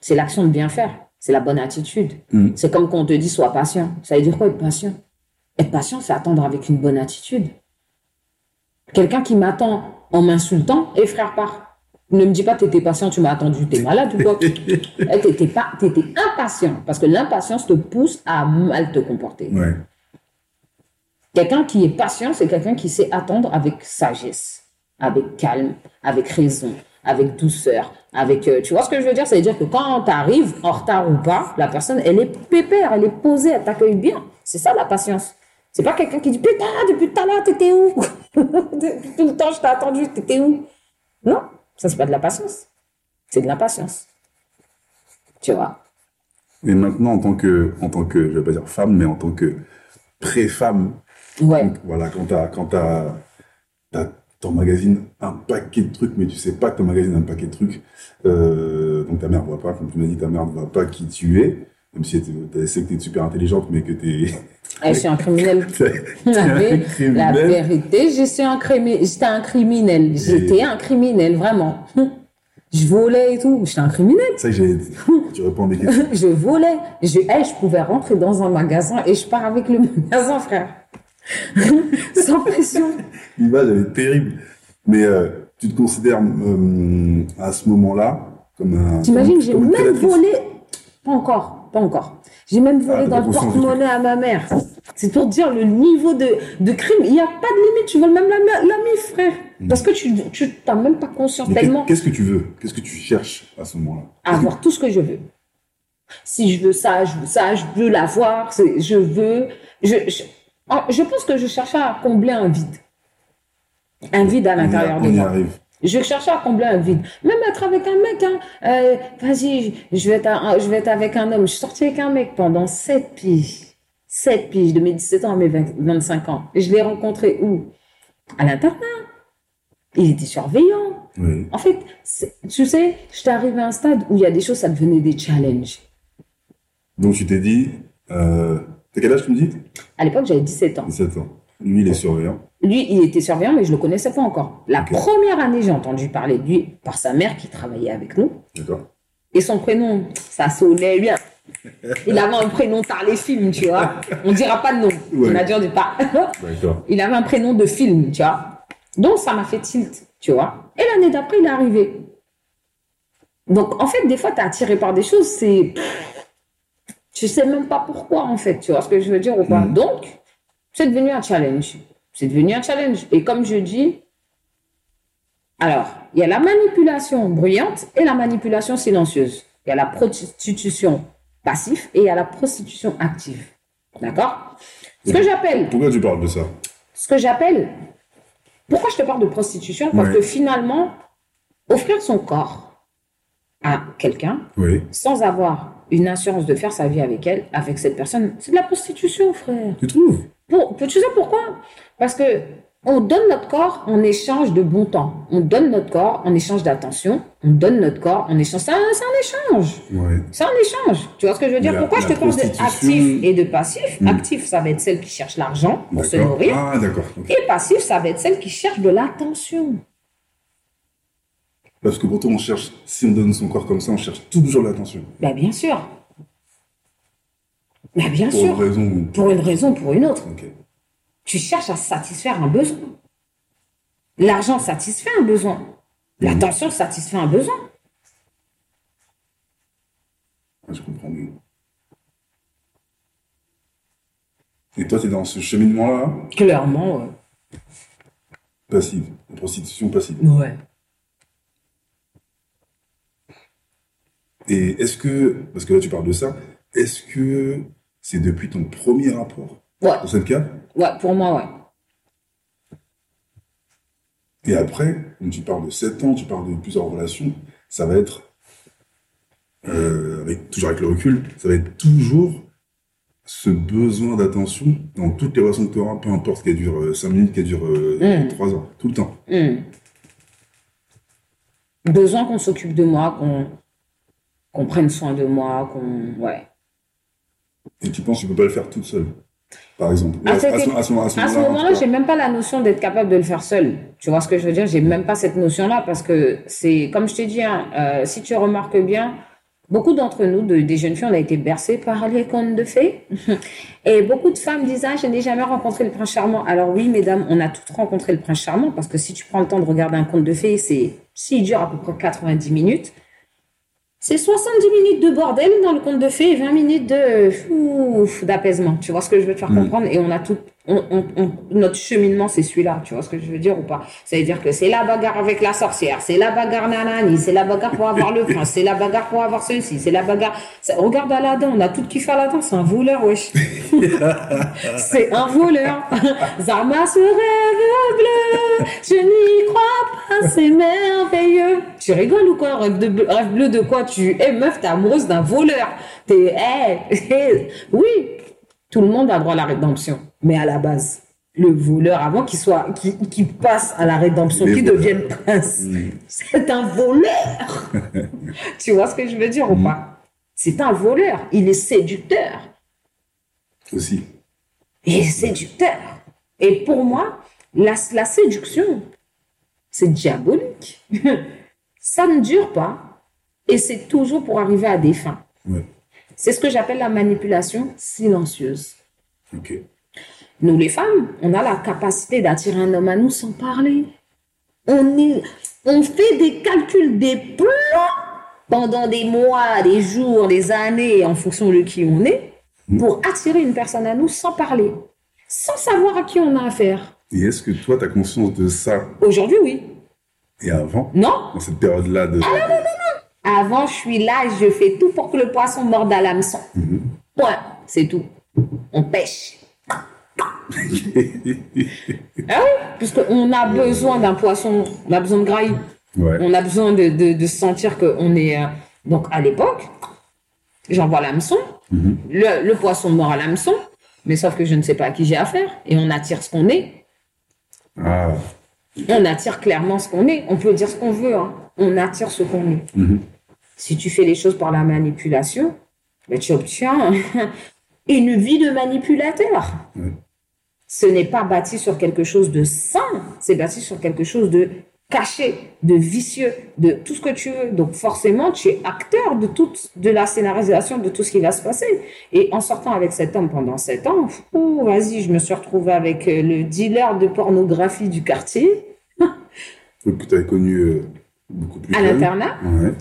C'est l'action de bien faire. C'est la bonne attitude. Mm. C'est comme quand on te dit sois patient. Ça veut dire quoi être patient? Être patient, c'est attendre avec une bonne attitude. Quelqu'un qui m'attend en m'insultant, et frère, part. Ne me dis pas, t'étais patient, tu m'as attendu, t'es malade ou quoi Eh, T'étais pas, t'étais impatient. Parce que l'impatience te pousse à mal te comporter. Ouais. Quelqu'un qui est patient, c'est quelqu'un qui sait attendre avec sagesse, avec calme, avec raison, avec douceur, avec... euh, tu vois ce que je veux dire? C'est-à-dire que quand tu arrives, en retard ou pas, la personne, elle est pépère, elle est posée, elle t'accueille bien. C'est ça la patience. C'est pas quelqu'un qui dit putain, depuis tout à l'heure, t'étais où? Tout le temps, je t'ai attendu, t'étais où? Non, ça c'est pas de la patience. C'est de l'impatience. Tu vois Et maintenant, en tant que, en tant que, je vais pas dire femme, mais en tant que pré-femme, Ouais. donc, voilà, quand t'as, quand t'as, t'as, t'emmagasines un paquet de trucs, mais tu sais pas que t'emmagasines un paquet de trucs, euh, donc ta mère voit pas, comme tu m'as dit, ta mère ne voit pas qui tu es, même si elle sait que t'es super intelligente, mais que t'es, Eh, je suis un criminel. La, un vé- la criminel. vérité, je suis un crimi- j'étais un criminel. J'étais un criminel, vraiment. Je volais et tout. J'étais un criminel. Ça j'ai, tu réponds à des questions. Je volais. Je, eh, je pouvais rentrer dans un magasin et je pars avec le magasin, frère. Sans pression. L'image, elle est terrible. Mais, euh, tu te considères euh, à ce moment-là comme un. T'imagines, j'ai même volé. Pas encore, pas encore. J'ai même volé Ah, dans le porte-monnaie à ma mère. C'est pour dire le niveau de, de crime. Il n'y a pas de limite. Tu voles même la, la mif, frère. Parce que tu n'as même pas conscience Mais tellement Qu'est-ce que tu veux? Qu'est-ce que tu cherches à ce moment-là? Avoir tout ce que je veux. Si je veux ça, je veux ça, je veux l'avoir, je veux. Je, je, ah, je pense que je cherchais à combler un vide. Un vide à l'intérieur de On y moi. arrive. Je cherchais à combler un vide. Même être avec un mec, hein. Euh, vas-y, je vais, être un- je vais être avec un homme. Je suis sortie avec un mec pendant 7 piges. 7 piges, de mes 17 ans à mes 20 25 ans. Et je l'ai rencontré où? À l'internat. Il était surveillant. Oui. En fait, tu sais, j'étais arrivée à un stade où il y a des choses, ça devenait des challenges. Donc tu t'es dit. Euh, T'as quel âge tu me dis? À l'époque, j'avais 17 ans. 17 ans. Lui, il est surveillant. Lui, il était surveillant, mais je le connaissais pas encore. La première année, j'ai entendu parler de lui par sa mère qui travaillait avec nous. D'accord. Et son prénom, ça sonnait bien. Il avait un prénom par les films, tu vois. On dira pas de nom. Ouais. On a dit on dit pas. D'accord. Il avait un prénom de film, tu vois. Donc ça m'a fait tilt, tu vois. Et l'année d'après, il est arrivé. Donc en fait, des fois, tu es attiré par des choses, c'est. Tu sais même pas pourquoi, en fait, tu vois ce que je veux dire ou pas. Mhm. Donc, c'est devenu un challenge. C'est devenu un challenge. Et comme je dis, alors, il y a la manipulation bruyante et la manipulation silencieuse. Il y a la prostitution passive et il y a la prostitution active. D'accord? Ce que j'appelle Pourquoi tu parles de ça? Ce que j'appelle. Pourquoi je te parle de prostitution? Parce que finalement, offrir son corps à quelqu'un Oui. sans avoir une assurance de faire sa vie avec elle, avec cette personne, c'est de la prostitution, frère. Tu trouves? Pour, tu sais pourquoi? Parce que on donne notre corps en échange de bon temps. On donne notre corps en échange d'attention. On donne notre corps en échange. C'est un, échange. Ouais. C'est un échange. Tu vois ce que je veux dire? La- Pourquoi je te parle d'actif et de passif? Hmm. Actif, ça va être celle qui cherche l'argent pour se nourrir. Ah, d'accord. Et passif, ça va être celle qui cherche de l'attention. Parce que pourtant, on cherche, si on donne son corps comme ça, on cherche toujours l'attention. Ben, bien sûr. Ben, bien Pour sûr. une raison. Pour une raison ou pour une autre. Tu cherches à satisfaire un besoin. L'argent satisfait un besoin. L'attention satisfait un besoin. Ah, Je comprends mieux. Et toi, tu es dans ce cheminement-là, Clairement, ouais. passive, la prostitution passive. Ouais. Et est-ce que, parce que là tu parles de ça, est-ce que c'est depuis ton premier rapport Ouais, dans cette cas ouais, pour moi, ouais. Et après, quand tu parles de 7 ans, tu parles de plusieurs relations, ça va être, euh, avec, toujours avec le recul, ça va être toujours ce besoin d'attention dans toutes les relations que tu auras, peu importe qu'elles durent 5 minutes, qu'elles durent Mm. 3 ans, tout le temps. Hmm. Besoin qu'on s'occupe de moi, qu'on qu'on prenne soin de moi, qu'on. Ouais. Et tu penses que tu peux pas le faire toute seule, par exemple. À, à ce- à ce moment-là, j'ai même pas la notion d'être capable de le faire seul. Tu vois ce que je veux dire? J'ai même pas cette notion-là parce que c'est, comme je t'ai dit, hein, euh, si tu remarques bien, beaucoup d'entre nous, de- des jeunes filles, on a été bercés par les contes de fées. Et beaucoup de femmes disent Ah, je n'ai jamais rencontré le prince charmant. Alors, oui, mesdames, on a toutes rencontré le prince charmant parce que si tu prends le temps de regarder un conte de fées, c'est, s'il dure à peu près 90 minutes, c'est 70 minutes de bordel dans le conte de fées et 20 minutes de ouf, d'apaisement. Tu vois ce que je veux te faire Mm. comprendre? Et on a tout, on, on- on- notre cheminement, c'est celui-là. Tu vois ce que je veux dire ou pas? Ça veut dire que c'est la bagarre avec la sorcière, c'est la bagarre nanani, c'est la bagarre pour avoir le prince, c'est la bagarre pour avoir ceci, c'est la bagarre. c'est- Regarde Aladdin, on a tout kiffé Aladdin, c'est un voleur, wesh. c'est un voleur. Zama se rêve bleu, je n'y crois pas, c'est merveilleux. Tu rigoles ou quoi? Rêve, de bleu, rêve bleu de quoi? Tu es meuf, t'es amoureuse d'un voleur. T'es, hey, oui, tout le monde a droit à la rédemption, mais à la base, le voleur, avant qu'il soit, qu'il passe à la rédemption, voleurs. devienne prince, Mm. c'est un voleur. tu vois ce que je veux dire ou pas? C'est un voleur. Il est séducteur. Aussi. Il est séducteur. Et pour moi, la, la séduction, c'est diabolique. Ça ne dure pas. Et c'est toujours pour arriver à des fins. Ouais. C'est ce que j'appelle la manipulation silencieuse. Ok. Nous, les femmes, on a la capacité d'attirer un homme à nous sans parler. On est. On fait des calculs, des plans pendant des mois, des jours, des années, en fonction de qui on est, pour attirer une personne à nous sans parler, sans savoir à qui on a affaire. Et est-ce que toi, tu as conscience de ça? Aujourd'hui, oui. Et avant, Non dans cette période-là de... Avant, je suis là, je fais tout pour que le poisson morde à l'hameçon. Point, c'est tout. On pêche. Ah oui, puisqu'on a besoin d'un poisson, on a besoin de graille. Ouais. On a besoin de, de, de sentir qu'on est. euh, Donc, à l'époque, j'envoie l'hameçon, le, le poisson mord à l'hameçon, mais sauf que je ne sais pas à qui j'ai affaire. Et on attire ce qu'on est. Ah, On attire clairement ce qu'on est. On peut dire ce qu'on veut. hein. On attire ce qu'on est. Mhm. Si tu fais les choses par la manipulation, ben, tu obtiens une vie de manipulateur. Ce n'est pas bâti sur quelque chose de sain, c'est bâti sur quelque chose de caché, de vicieux, de tout ce que tu veux. Donc forcément, tu es acteur de toute de la scénarisation de tout ce qui va se passer. Et en sortant avec cet homme pendant sept ans, fou, vas-y, je me suis retrouvée avec euh, le dealer de pornographie du quartier que tu avais connu euh, beaucoup plus à l'internat. Ouais.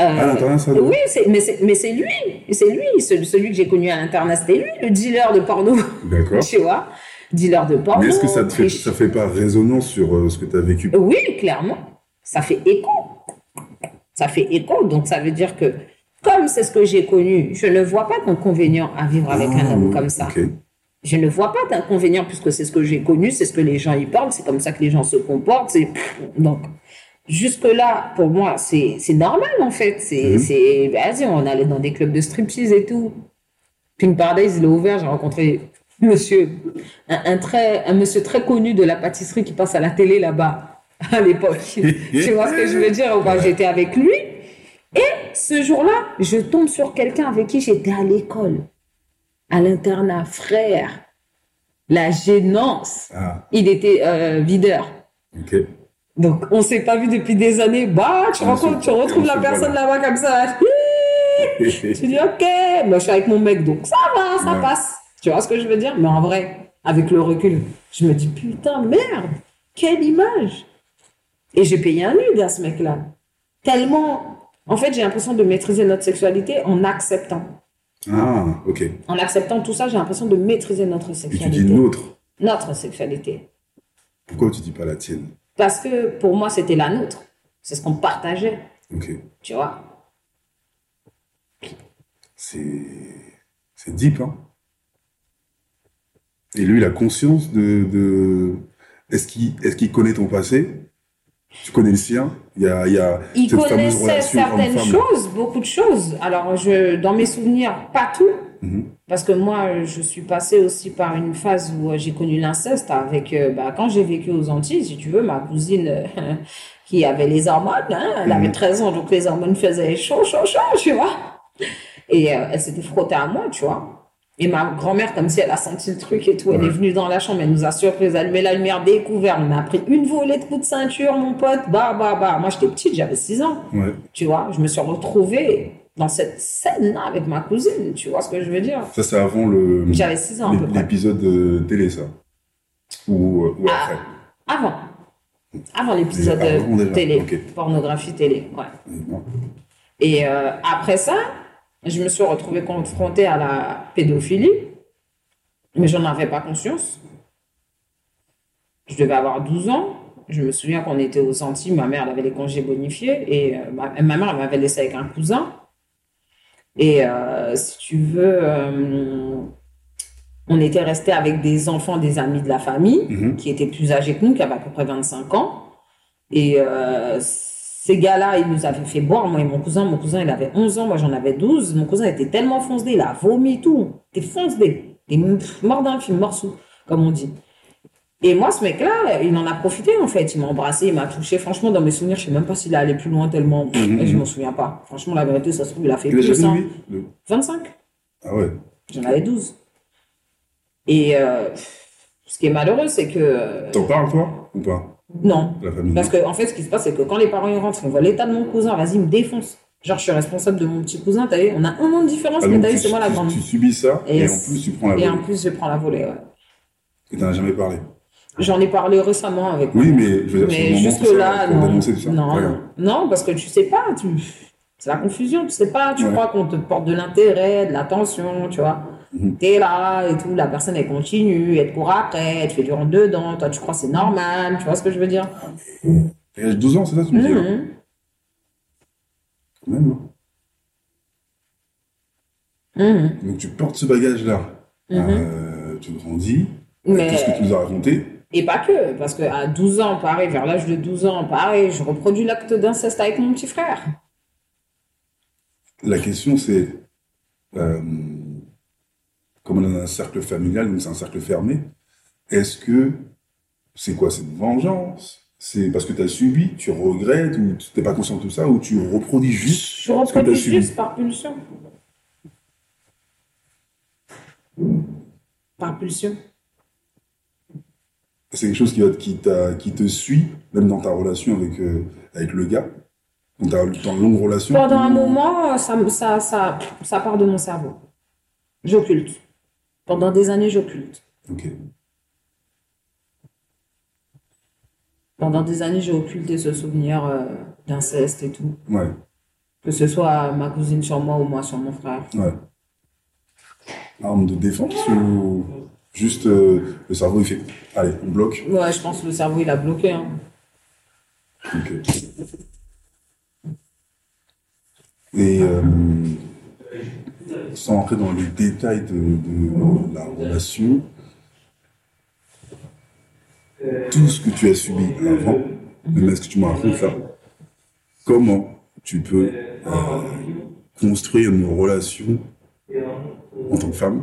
Euh, ça Oui, mais c'est mais c'est lui, c'est lui, celui, que j'ai connu à l'internat, c'était lui, le dealer de porno, D'accord. tu vois, dealer de porno. Mais est-ce que ça te fait, riche. ça fait pas résonance sur euh, ce que tu as vécu? Oui, clairement, ça fait écho, ça fait écho, donc ça veut dire que comme c'est ce que j'ai connu, je ne vois pas d'inconvénient à vivre avec un Ah, homme comme ça. Je ne vois pas d'inconvénient puisque c'est ce que j'ai connu, c'est ce que les gens y parlent, c'est comme ça que les gens se comportent. Donc jusque-là, pour moi, c'est normal en fait. C'est c'est vas-y, on allait dans des clubs de striptease et tout. Pink Paradise, il est ouvert. J'ai rencontré monsieur, un, un très, un monsieur très connu de la pâtisserie qui passe à la télé là-bas à l'époque. tu vois ce que je veux dire J'étais avec lui et ce jour-là, je tombe sur quelqu'un avec qui j'étais à l'école, à l'internat, frère. La gênance. Ah, Il était euh, videur. ok. Donc, on s'est pas vu depuis des années. Bah, tu, On rencontres, tu retrouves la personne là-bas comme ça. Tu dis, ok, moi je suis avec mon mec, donc ça va, ça Ouais. passe. Tu vois ce que je veux dire? Mais en vrai, avec le recul, je me dis, putain, merde, quelle image Et j'ai payé un nude à ce mec-là. Tellement. En fait, j'ai l'impression de maîtriser notre sexualité en acceptant. Ah, ok. En acceptant tout ça, j'ai l'impression de maîtriser notre Et tu sexualité. dis nôtre. Notre sexualité. Pourquoi tu dis pas la tienne? Parce que pour moi, c'était la nôtre. C'est ce qu'on partageait, tu vois? C'est. C'est deep, hein. Et lui, il a conscience de. de... Est-ce qu'il est connaît ton passé? Tu connais le sien? Il y a, il y a Il cette fameuse connaissait certaines choses, beaucoup de choses. Alors, je, dans mes souvenirs, pas tout. Mhm. Parce que moi, je suis passée aussi par une phase où euh, j'ai connu l'inceste avec, euh, bah, quand j'ai vécu aux Antilles, si tu veux, ma cousine euh, qui avait les hormones, hein, elle avait Mhm. 13 ans, donc les hormones faisaient chaud, chaud, chaud, tu vois. Et euh, elle s'était frottée à moi, tu vois. Et ma grand-mère, comme si elle a senti le truc et tout, elle est venue dans la chambre, elle nous a surpris, elle allumé la lumière découverte, on a pris une volée de coups de ceinture, mon pote, bah, bah, bah. Moi, j'étais petite, j'avais 6 ans Ouais. tu vois, je me suis retrouvée dans cette scène-là avec ma cousine, tu vois ce que je veux dire? Ça, c'est avant le. J'avais 6 ans à peu près. L'épisode euh, télé, ça. Ou, euh, ou Ah. après. Avant. Avant l'épisode avant, de déjà, télé, pornographie télé, ouais. Bon. Et euh, après ça, je me suis retrouvée confrontée à la pédophilie, mais j'en avais pas conscience. Je devais avoir 12 ans. Je me souviens qu'on était aux Antilles, ma mère elle avait les congés bonifiés et euh, ma, ma mère m'avait laissé avec un cousin. Et euh, si tu veux, euh, on était resté avec des enfants, des amis de la famille Mhm. qui étaient plus âgés que nous, qui avaient à peu près 25 ans. Et euh, ces gars-là, ils nous avaient fait boire, moi et mon cousin. Mon cousin, il avait 11 ans, moi j'en avais 12. Mon cousin était tellement foncé, il a vomi tout. Il était foncé. Il était mort d'un film, mort sous, comme on dit. Et moi, ce mec-là, il en a profité en fait. Il m'a embrassé, il m'a touché. Franchement, dans mes souvenirs, je sais même pas s'il est allé plus loin tellement. Mhm. Je m'en souviens pas. Franchement, la vérité, ça se trouve, il a fait plus. hein. le- 25. Ah ouais. J'en avais 12. Et euh, ce qui est malheureux, c'est que. euh, T'en parles, toi Ou pas? Non. La famille Parce que, en fait, ce qui se passe, c'est que quand les parents ils rentrent, on voit l'état de mon cousin, vas-y, me défonce. Genre, je suis responsable de mon petit cousin, t'as vu, on a un an de différence, Ah, mais t'as vu, c'est moi la grande. Tu subis ça, et, Et en plus, tu prends la Et en volée. plus, je prends la volée, ouais. Et t'en as jamais parlé? J'en ai parlé récemment avec Oui, mais je veux dire, Mais sur le moment, jusque tout ça, là, pour non. ça. Non, non, parce que tu sais pas. Tu... C'est la confusion. Tu sais pas. Tu Ouais. crois qu'on te porte de l'intérêt, de l'attention, tu vois. Mhm. T'es là et tout. La personne, elle continue. Elle te court après. Elle te fait du rentre dedans. Toi, tu crois que c'est normal. Tu vois ce que je veux dire? Il a 12 ans, c'est ça, tu me Mhm. Quand même. hein. Mhm. Donc tu portes ce bagage-là. Euh, tu grandis. Tout ce que Mais, tu nous as raconté. Et pas que, parce qu'à 12 ans, pareil, vers l'âge de 12 ans, pareil, je reproduis l'acte d'inceste avec mon petit frère. La question, c'est. euh, comme on est dans un cercle familial, donc c'est un cercle fermé, est-ce que. C'est quoi C'est une vengeance? C'est parce que tu as subi, tu regrettes, ou tu n'es pas conscient de tout ça, ou tu reproduis juste Je ce que reproduis subi? juste par pulsion. Par pulsion. C'est quelque chose qui, te suit, même dans ta relation avec, euh, avec le gars, dans ta dans longue relation. Pendant un moment, ça, me- ça, ça, ça part de mon cerveau. J'occulte. Pendant des années, j'occulte. Ok. Pendant des années, j'ai occulté ce souvenir euh, d'inceste et tout. Ouais, Que ce soit ma cousine sur moi ou moi sur mon frère. ouais. Arme de défense ou juste euh, le cerveau il fait allez, on bloque. Ouais, je pense que le cerveau, il a bloqué. hein. Ok. Et euh, sans entrer dans les détails de, de la relation, tout ce que tu as subi avant, même ce que tu me racontes là, comment tu peux euh, construire une relation en tant que femme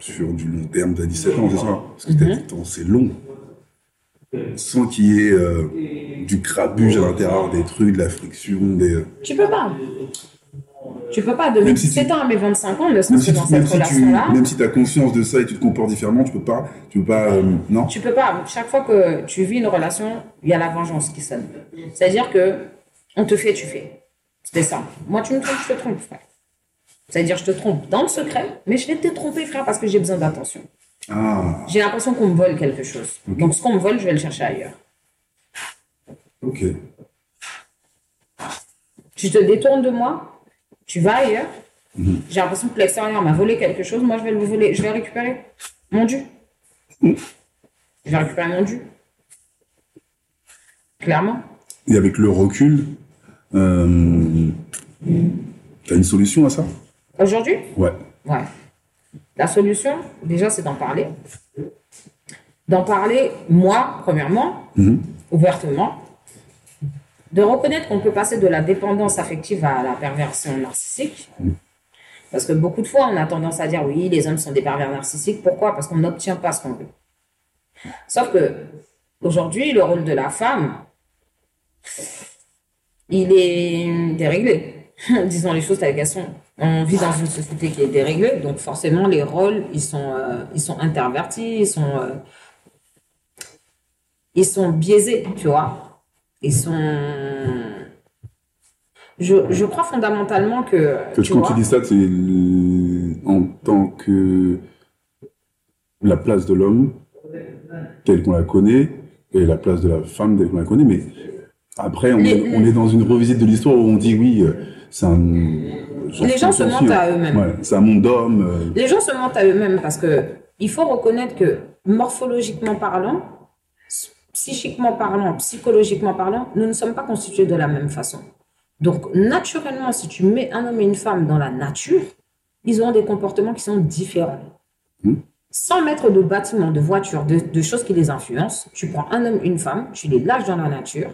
sur du long terme, tu as 17 ans, c'est ça Parce que t'as 17 ans, c'est long. Sans qu'il y ait euh, du crabuge à l'intérieur, des trucs, de la friction, des... euh, Tu peux pas. Tu peux pas. De mes Même si 17 tu- ans à mes 25 ans, ne Même serait-ce si, dans tu, cette si tu relation-là. même si as conscience de ça et tu te comportes différemment, tu peux pas, tu peux pas, euh, non Tu peux pas. Chaque fois que tu vis une relation, il y a la vengeance qui sonne. C'est-à-dire que on te fait, tu fais. C'était ça. Moi, tu me trompes, je te trompe, frère. C'est-à-dire, je te trompe dans le secret, mais je vais te tromper, frère, parce que j'ai besoin d'attention. Ah, J'ai l'impression qu'on me vole quelque chose. Donc, ce qu'on me vole, je vais le chercher ailleurs. ok. Tu te détournes de moi, tu vas ailleurs. Mhm. J'ai l'impression que l'extérieur m'a volé quelque chose. Moi, je vais le voler, je vais récupérer mon dû. Mhm. Je vais récupérer mon dû. Clairement. Et avec le recul, euh, t'as une solution à ça? Aujourd'hui, Ouais. Ouais. La solution, déjà, c'est d'en parler. D'en parler, moi, premièrement, Mhm. ouvertement. De reconnaître qu'on peut passer de la dépendance affective à la perversion narcissique. Parce que beaucoup de fois, on a tendance à dire oui, les hommes sont des pervers narcissiques. Pourquoi? Parce qu'on n'obtient pas ce qu'on veut. Sauf que aujourd'hui, le rôle de la femme, il est déréglé. Disons les choses telles qu'elles sont. On vit dans une société qui est déréglée, donc forcément les rôles, ils sont, euh, ils sont intervertis, ils sont, euh, ils sont biaisés, tu vois. Ils sont. Je, je crois fondamentalement que. Que tu quand vois, tu dis ça, c'est le- en tant que la place de l'homme telle qu'on la connaît et la place de la femme telle qu'on la connaît, mais après on, Les- est, on est dans une revisite de l'histoire où on dit oui, euh, c'est un. j'en Les gens se mentent à eux-mêmes. Ouais, c'est un monde d'hommes. euh, Les gens se mentent à eux-mêmes parce que il faut reconnaître que morphologiquement parlant, psychiquement parlant, psychologiquement parlant, nous ne sommes pas constitués de la même façon. Donc, naturellement, si tu mets un homme et une femme dans la nature, ils auront des comportements qui sont différents. Hmm. Sans mettre de bâtiments, de voitures, de, de choses qui les influencent, tu prends un homme, une femme, tu les lâches dans la nature,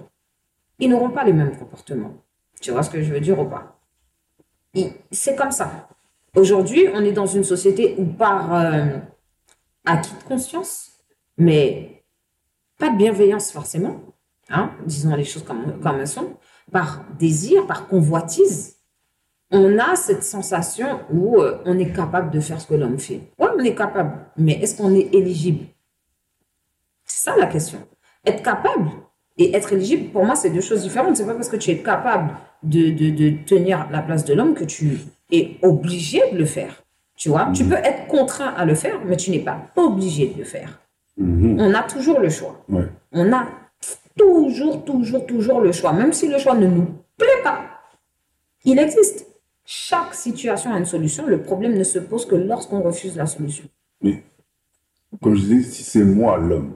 ils n'auront pas les mêmes comportements. Tu vois ce que je veux dire ou pas? C'est comme ça. Aujourd'hui, on est dans une société où par euh, acquis de conscience, mais pas de bienveillance forcément, hein, disons les choses comme, comme elles sont, par désir, par convoitise, on a cette sensation où euh, on est capable de faire ce que l'homme fait. Oui, on est capable, mais est-ce qu'on est éligible? C'est ça la question. Être capable et être éligible, pour moi, c'est deux choses différentes. C'est pas parce que tu es capable de, de, de tenir la place de l'homme que tu es obligé de le faire. Tu vois, tu peux être contraint à le faire, mais tu n'es pas obligé de le faire. Mhm. On a toujours le choix. Ouais. On a toujours, toujours, toujours le choix. Même si le choix ne nous plaît pas, il existe. Chaque situation a une solution. Le problème ne se pose que lorsqu'on refuse la solution. Mais, comme je disais, si c'est moi l'homme,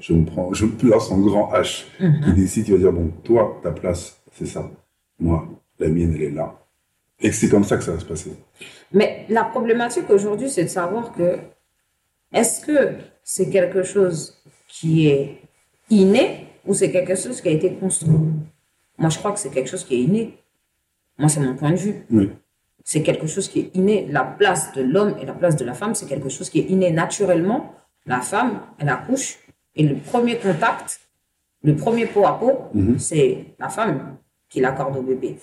je me prends, je me place en grand H, Mhm. qui décide, il va dire, bon, toi, ta place, c'est ça. Moi, la mienne, elle est là. Et c'est comme ça que ça va se passer. Mais la problématique aujourd'hui, c'est de savoir que est-ce que c'est quelque chose qui est inné ou c'est quelque chose qui a été construit? Moi, je crois que c'est quelque chose qui est inné. Moi, c'est mon point de vue. Oui. C'est quelque chose qui est inné. La place de l'homme et la place de la femme, c'est quelque chose qui est inné naturellement. La femme, elle accouche et le premier contact, le premier pot à pot, c'est la femme qui l'accorde au bébé.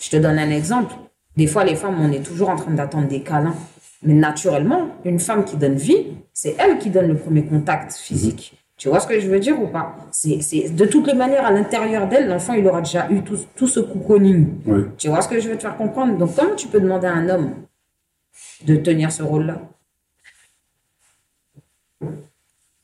Je te donne un exemple. Des fois, les femmes, on est toujours en train d'attendre des câlins. Mais naturellement, une femme qui donne vie, c'est elle qui donne le premier contact physique. Tu vois ce que je veux dire ou pas? C'est, c'est- De toutes les manières, à l'intérieur d'elle, l'enfant, il aura déjà eu tout, tout ce cocooning. Oui. Tu vois ce que je veux te faire comprendre? Donc, comment tu peux demander à un homme de tenir ce rôle-là?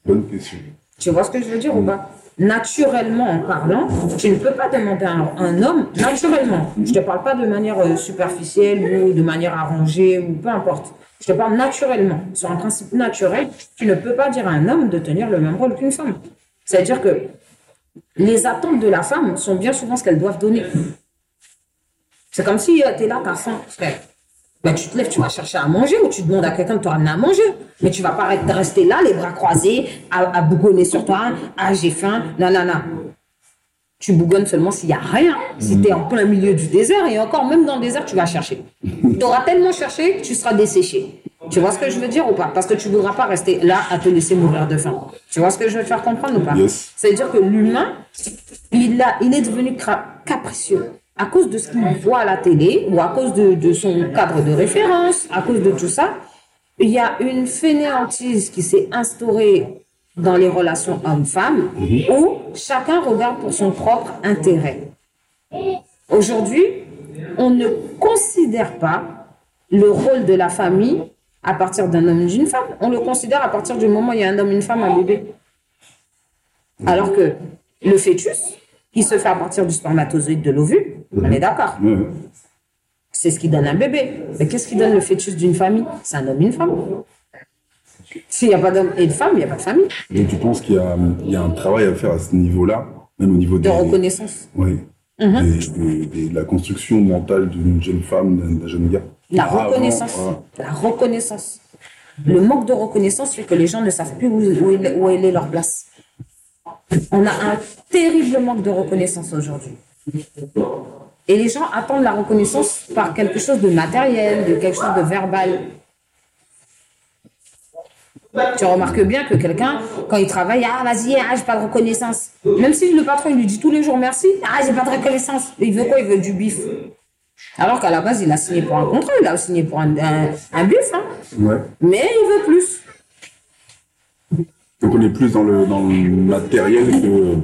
Bonne question. Tu vois ce que je veux dire ou pas? Naturellement en parlant, tu ne peux pas demander à un, homme, naturellement, je ne te parle pas de manière euh, superficielle ou de manière arrangée ou peu importe. Je te parle naturellement, sur un principe naturel, tu ne peux pas dire à un homme de tenir le même rôle qu'une femme. C'est-à-dire que les attentes de la femme sont bien souvent ce qu'elles doivent donner. C'est comme si tu es là, tu as faim, frère. Ben, tu te lèves, tu vas chercher à manger ou tu demandes à quelqu'un de te ramener à manger. Mais tu vas pas rester là, les bras croisés, à, à bougonner sur toi. Ah, j'ai faim. Non, non, non. Tu bougonnes seulement s'il n'y a rien. Si tu es en plein milieu du désert et encore, même dans le désert, tu vas chercher. Tu auras tellement cherché que tu seras desséché. Tu vois ce que je veux dire ou pas? Parce que tu ne voudras pas rester là à te laisser mourir de faim. Tu vois ce que je veux te faire comprendre ou pas? Yes. C'est-à-dire que l'humain, il, a, il est devenu capricieux à cause de ce qu'il voit à la télé ou à cause de, de son cadre de référence, à cause de tout ça. Il y a une fainéantise qui s'est instaurée dans les relations hommes-femmes où chacun regarde pour son propre intérêt. Aujourd'hui, on ne considère pas le rôle de la famille à partir d'un homme et d'une femme. On le considère à partir du moment où il y a un homme, une femme, un bébé. Alors que le fœtus, il se fait à partir du spermatozoïde de l'ovule, on est d'accord. C'est ce qui donne un bébé. Mais qu'est-ce qui donne le fœtus d'une famille? C'est un homme et une femme. S'il n'y a pas d'homme et de femme, il n'y a pas de famille. Donc tu penses qu'il y a, il y a un travail à faire à ce niveau-là, même au niveau De des, reconnaissance. oui, Mhm. des- des- des- de la construction mentale d'une jeune femme, d'un jeune gars. La Avant, reconnaissance. voilà. La reconnaissance. Le manque de reconnaissance fait que les gens ne savent plus où, où, est- où est leur place. On a un terrible manque de reconnaissance aujourd'hui. Et les gens attendent la reconnaissance par quelque chose de matériel, de quelque chose de verbal. Tu remarques bien que quelqu'un, quand il travaille, ah vas-y, ah, j'ai pas de reconnaissance. Même si le patron il lui dit tous les jours merci, ah j'ai pas de reconnaissance. Il veut quoi? Il veut du bif. Alors qu'à la base, il a signé pour un contrat, il a signé pour un, un, un bif, hein. Ouais. mais il veut plus. Donc on est plus dans le, dans le matériel que.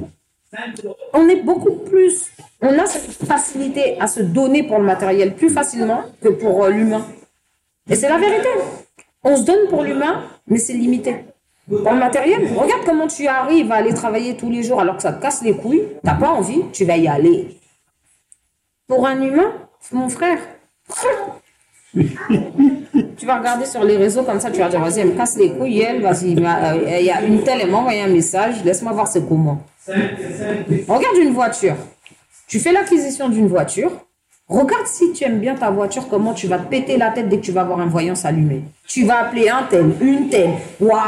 On est beaucoup plus. On a cette facilité à se donner pour le matériel plus facilement que pour euh, l'humain. Et c'est la vérité. On se donne pour l'humain, mais c'est limité. Pour le matériel, regarde comment tu arrives à aller travailler tous les jours alors que ça te casse les couilles. T'as pas envie, tu vas y aller. Pour un humain, mon frère, tu vas regarder sur les réseaux comme ça, tu vas dire, vas-y, elle me casse les couilles, elle, vas-y, ma- euh, il y a une telle, elle m'a envoyé un message, laisse-moi voir c'est comment. Regarde une voiture. Tu fais l'acquisition d'une voiture. Regarde si tu aimes bien ta voiture, comment tu vas te péter la tête dès que tu vas voir un voyant s'allumer. Tu vas appeler un tel, une telle. Waouh,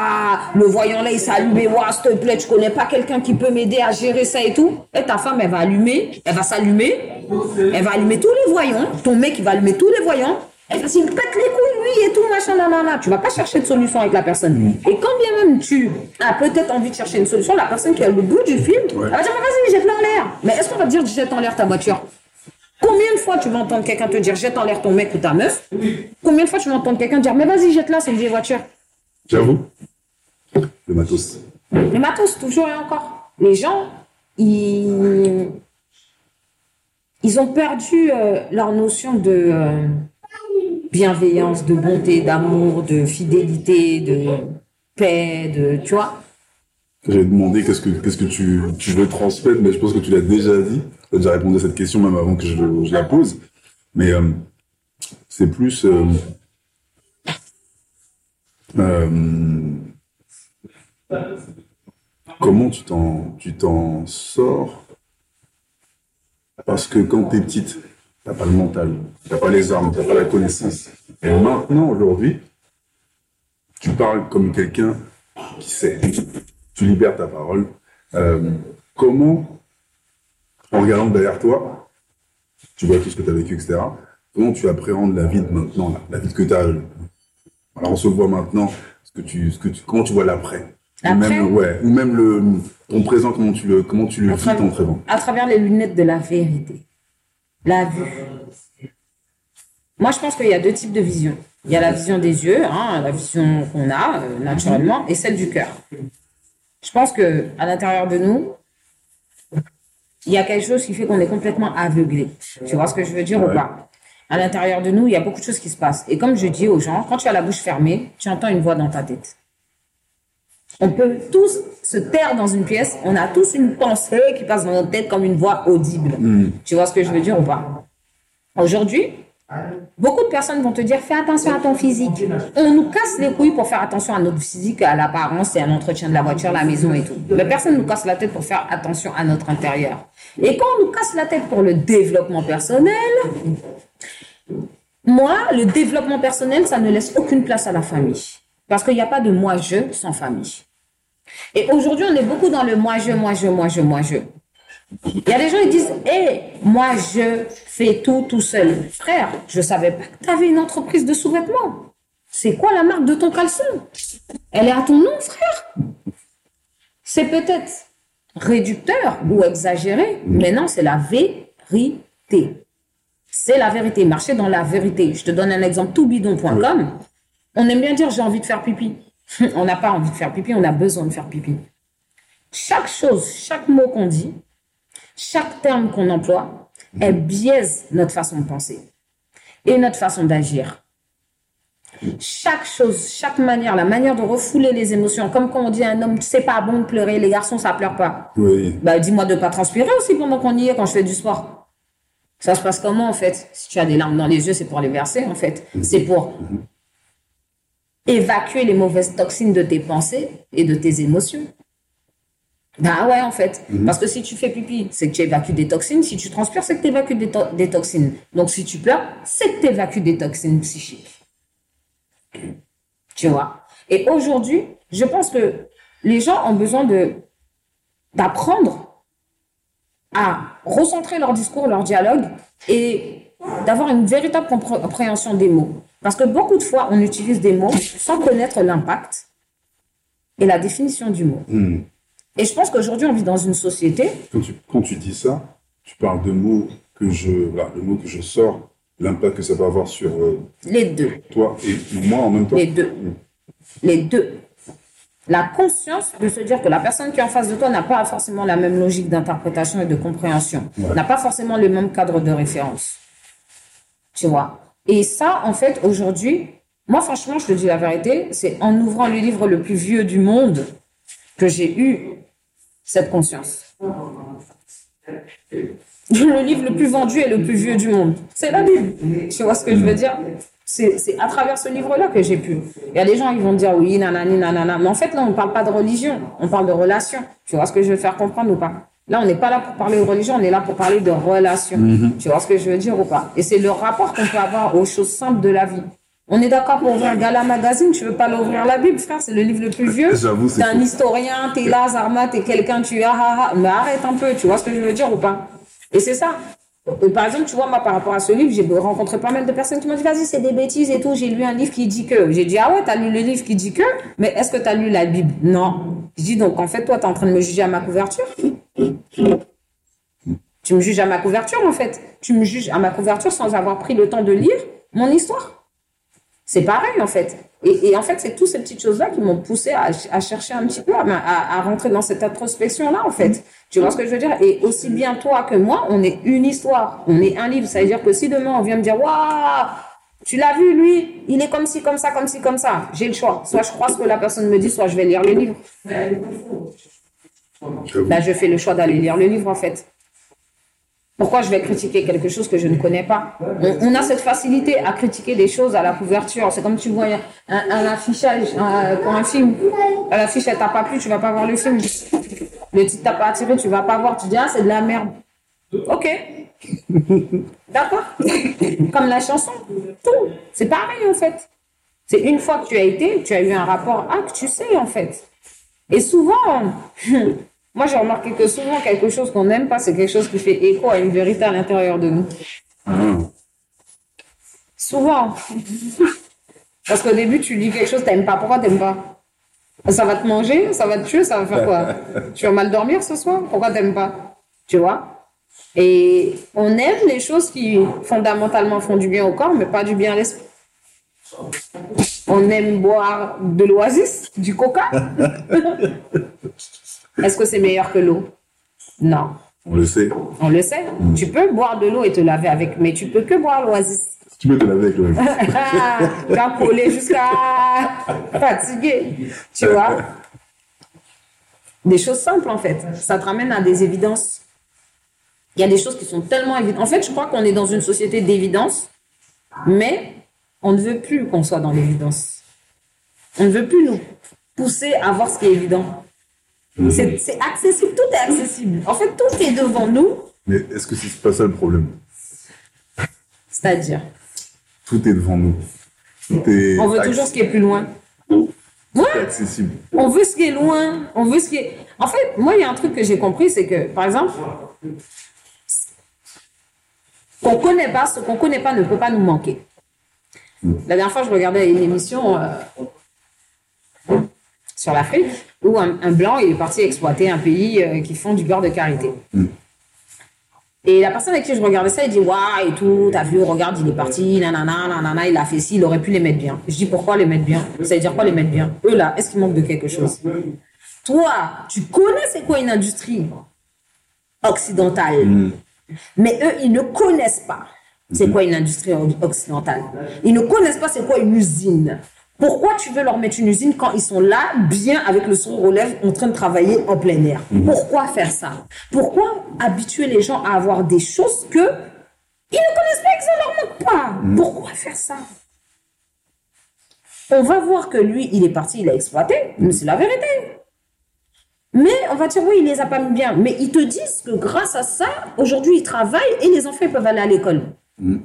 le voyant là, il s'est allumé. Waouh, s'il te plaît, tu connais pas quelqu'un qui peut m'aider à gérer ça et tout. Et ta femme, elle va allumer, elle va s'allumer. Elle va allumer tous les voyants. Ton mec, il va allumer tous les voyants. Elle va s'il me pète les couilles, lui, et tout, machin, nanana. Tu vas pas chercher de solution avec la personne. Et quand bien même tu as peut-être envie de chercher une solution, la personne qui a le bout du fil, elle va dire, mais vas-y, jette-la en l'air. Mais est-ce qu'on va te dire, jette en l'air ta voiture? Combien de fois tu vas entendre quelqu'un te dire, jette en l'air ton mec ou ta meuf? Combien de fois tu vas entendre quelqu'un dire, mais vas-y, jette-la, c'est une vieille voiture? J'avoue. Le matos. Les matos, toujours et encore. Les gens, ils, ils ont perdu euh, leur notion de euh, bienveillance, de bonté, d'amour, de fidélité, de... paix, de, tu vois. J'ai demandé qu'est-ce que, tu, tu veux transmettre, mais je pense que tu l'as déjà dit. Tu as déjà répondu à cette question même avant que je, la pose. Mais euh, c'est plus... euh, euh, comment tu t'en, tu t'en sors? Parce que quand t'es petite, t'as pas le mental, t'as pas les armes, t'as pas la connaissance. Et maintenant, aujourd'hui, tu parles comme quelqu'un qui sait. Tu libères ta parole. Euh, comment, en regardant derrière toi, tu vois tout ce que tu as vécu, etc. Comment tu appréhendes la vie de maintenant, là, la vie que tu as Alors on se voit maintenant, ce que tu, ce que tu, comment tu vois l'après? Ou même, ouais, ou même le, ton présent, comment tu le, comment tu le À vis ton présent? à travers les lunettes de la vérité. La vue. Moi, je pense qu'il y a deux types de visions. Il y a la vision des yeux, hein, la vision qu'on a euh, naturellement, et celle du cœur. Je pense que à l'intérieur de nous, il y a quelque chose qui fait qu'on est complètement aveuglé. Tu vois ce que je veux dire ou pas? À l'intérieur de nous, il y a beaucoup de choses qui se passent. Et comme je dis aux gens, quand tu as la bouche fermée, tu entends une voix dans ta tête. On peut tous se taire dans une pièce. On a tous une pensée qui passe dans notre tête comme une voix audible. Tu vois ce que je veux dire ou pas? Aujourd'hui, beaucoup de personnes vont te dire fais attention à ton physique. On nous casse les couilles pour faire attention à notre physique, à l'apparence et à l'entretien de la voiture, la maison et tout. Mais personne ne nous casse la tête pour faire attention à notre intérieur. Et quand on nous casse la tête pour le développement personnel, moi, le développement personnel, ça ne laisse aucune place à la famille. Parce qu'il n'y a pas de moi-je sans famille. Et aujourd'hui, on est beaucoup dans le moi-je, moi-je, moi-je, moi-je. Il y a des gens qui disent, hé, moi, je fais tout tout seul. Frère, je savais pas que tu avais une entreprise de sous-vêtements. C'est quoi la marque de ton caleçon? Elle est à ton nom, frère. C'est peut-être réducteur ou exagéré, mais non, c'est la vérité. C'est la vérité. Marcher dans la vérité. Je te donne un exemple tout bidon.com. On aime bien dire j'ai envie de faire pipi. on n'a pas envie de faire pipi, on a besoin de faire pipi. Chaque chose, chaque mot qu'on dit, chaque terme qu'on emploie, elle biaise notre façon de penser et notre façon d'agir. Chaque chose, chaque manière, la manière de refouler les émotions, comme quand on dit à un homme, c'est pas bon de pleurer, les garçons, ça pleure pas. Oui. Bah, dis-moi de pas transpirer aussi pendant qu'on y est, quand je fais du sport. Ça se passe comment, en fait? Si tu as des larmes dans les yeux, c'est pour les verser, en fait. C'est pour évacuer les mauvaises toxines de tes pensées et de tes émotions. Bah ouais, en fait. Parce que si tu fais pipi, c'est que tu évacues des toxines. Si tu transpires, c'est que tu évacues des, to- des toxines. Donc, si tu pleures, c'est que tu évacues des toxines psychiques. Tu vois? Et aujourd'hui, je pense que les gens ont besoin de d'apprendre à recentrer leur discours, leur dialogue et d'avoir une véritable compré- compréhension des mots. Parce que beaucoup de fois, on utilise des mots sans connaître l'impact et la définition du mot. Hmm. Et je pense qu'aujourd'hui, on vit dans une société, Quand tu, quand tu dis ça, tu parles de mots que je, voilà, le mot que je sors, l'impact que ça va avoir sur euh, les deux, toi et moi en même temps. les deux, les deux. La conscience de se dire que la personne qui est en face de toi n'a pas forcément la même logique d'interprétation et de compréhension, Ouais. n'a pas forcément le même cadre de référence. Tu vois Et ça, en fait, aujourd'hui, moi, franchement, je te dis la vérité, c'est en ouvrant le livre le plus vieux du monde que j'ai eu cette conscience. Le livre le plus vendu et le plus vieux du monde, c'est la Bible. Tu vois ce que je veux dire? C'est à travers ce livre-là que j'ai pu. Il y a des gens qui vont dire oui, nanani, nanana. Mais en fait, là, on ne parle pas de religion, on parle de relation. Tu vois ce que je veux faire comprendre ou pas? Là, on n'est pas là pour parler de religion, on est là pour parler de relation. Tu vois ce que je veux dire ou pas? Et c'est le rapport qu'on peut avoir aux choses simples de la vie. On est d'accord pour ouvrir Gala Magazine, tu veux pas l'ouvrir la Bible, frère, c'est le livre le plus vieux. T'es un historien, t'es là, Zarma, t'es quelqu'un, tu es ah, ah, ah. Mais arrête un peu, tu vois ce que je veux dire ou pas? Et c'est ça. Par exemple, tu vois, moi, par rapport à ce livre, j'ai rencontré pas mal de personnes qui m'ont dit, vas-y, c'est des bêtises et tout. J'ai lu un livre qui dit que. J'ai dit, ah ouais, t'as lu le livre qui dit que, mais est-ce que t'as lu la Bible? Non. Je dis, donc, en fait, toi, t'es en train de me juger à ma couverture? Tu me juges à ma couverture, en fait. Tu me juges à ma couverture sans avoir pris le temps de lire mon histoire. C'est pareil, en fait. Et, en fait, c'est toutes ces petites choses-là qui m'ont poussé à, chercher un petit peu, à, à- à rentrer dans cette introspection-là, en fait. Tu vois ce que je veux dire? Et aussi bien toi que moi, on est une histoire, on est un livre. Ça veut dire que si demain on vient me dire, waouh, Tu l'as vu, lui, il est comme ci, comme ça, comme ci, comme ça. J'ai le choix. Soit je crois ce que la personne me dit, soit je vais lire le livre. Là, je fais le choix d'aller lire le livre, en fait. Pourquoi je vais critiquer quelque chose que je ne connais pas? On, on a cette facilité à critiquer des choses à la couverture. C'est comme tu vois un, un affichage un- pour un film. L'affiche, elle t'a pas plu, tu vas pas voir le film. Le titre t'a pas attiré, tu vas pas voir. Tu dis, ah, c'est de la merde. Ok. D'accord. Comme la chanson. Tout. C'est pareil, en fait. C'est une fois que tu as été, tu as eu un rapport A que tu sais, en fait. Et souvent, moi j'ai remarqué que souvent quelque chose qu'on n'aime pas, c'est quelque chose qui fait écho à une vérité à l'intérieur de nous. Souvent. Parce qu'au début, tu lis quelque chose, t'aimes pas. Pourquoi t'aimes pas? Ça va te manger, ça va te tuer, ça va faire quoi? Tu vas mal dormir ce soir? Pourquoi t'aimes pas? Tu vois? Et on aime les choses qui fondamentalement font du bien au corps, mais pas du bien à l'esprit. On aime boire de l'oasis, du coca. Est-ce que c'est meilleur que l'eau? Non, On le sait. on le sait. Tu peux boire de l'eau et te laver avec, mais tu peux que boire l'oasis. Tu peux te laver avec Ah, tu vas coller jusqu'à fatiguer, tu vois. Des choses simples en fait. Ça te ramène à des évidences. Il y a des choses qui sont tellement évidentes. En fait, je crois qu'on est dans une société d'évidence, mais on ne veut plus qu'on soit dans l'évidence. On ne veut plus nous pousser à voir ce qui est évident. C'est c'est accessible, tout est accessible. En fait, tout est devant nous, Mais est-ce que c'est pas ça le problème? C'est-à-dire, Tout est devant nous. Tout est on veut toujours ce qui est plus loin. Ouais. accessible. On veut ce qui est loin, on veut ce qui est. En fait, moi, il y a un truc que j'ai compris, c'est que, par exemple, qu'on connaît pas, ce qu'on connaît pas ne peut pas nous manquer. La dernière fois, je regardais une émission euh, sur l'Afrique où un, un blanc il est parti exploiter un pays euh, qui font du beurre de karité. Et la personne avec qui je regardais ça, il dit Waouh, et tout, t'as vu, regarde, il est parti, nanana, nanana, il a fait ci, il aurait pu les mettre bien. Je dis Pourquoi les mettre bien? Ça veut dire quoi les mettre bien? Eux là, est-ce qu'il manque de quelque chose? Toi, tu connais c'est quoi une industrie occidentale, mais eux, ils ne connaissent pas c'est quoi une industrie occidentale. Ils ne connaissent pas c'est quoi une usine. Pourquoi tu veux leur mettre une usine quand ils sont là, bien avec le sourire aux lèvres, en train de travailler en plein air? Pourquoi faire ça? Pourquoi habituer les gens à avoir des choses que ils ne connaissent pas et que ça leur manque pas Pourquoi faire ça? On va voir que lui, il est parti, il a exploité, mais c'est la vérité. Mais on va dire, oui, il les a pas mis bien. Mais ils te disent que grâce à ça, aujourd'hui, ils travaillent et les enfants ils peuvent aller à l'école. Il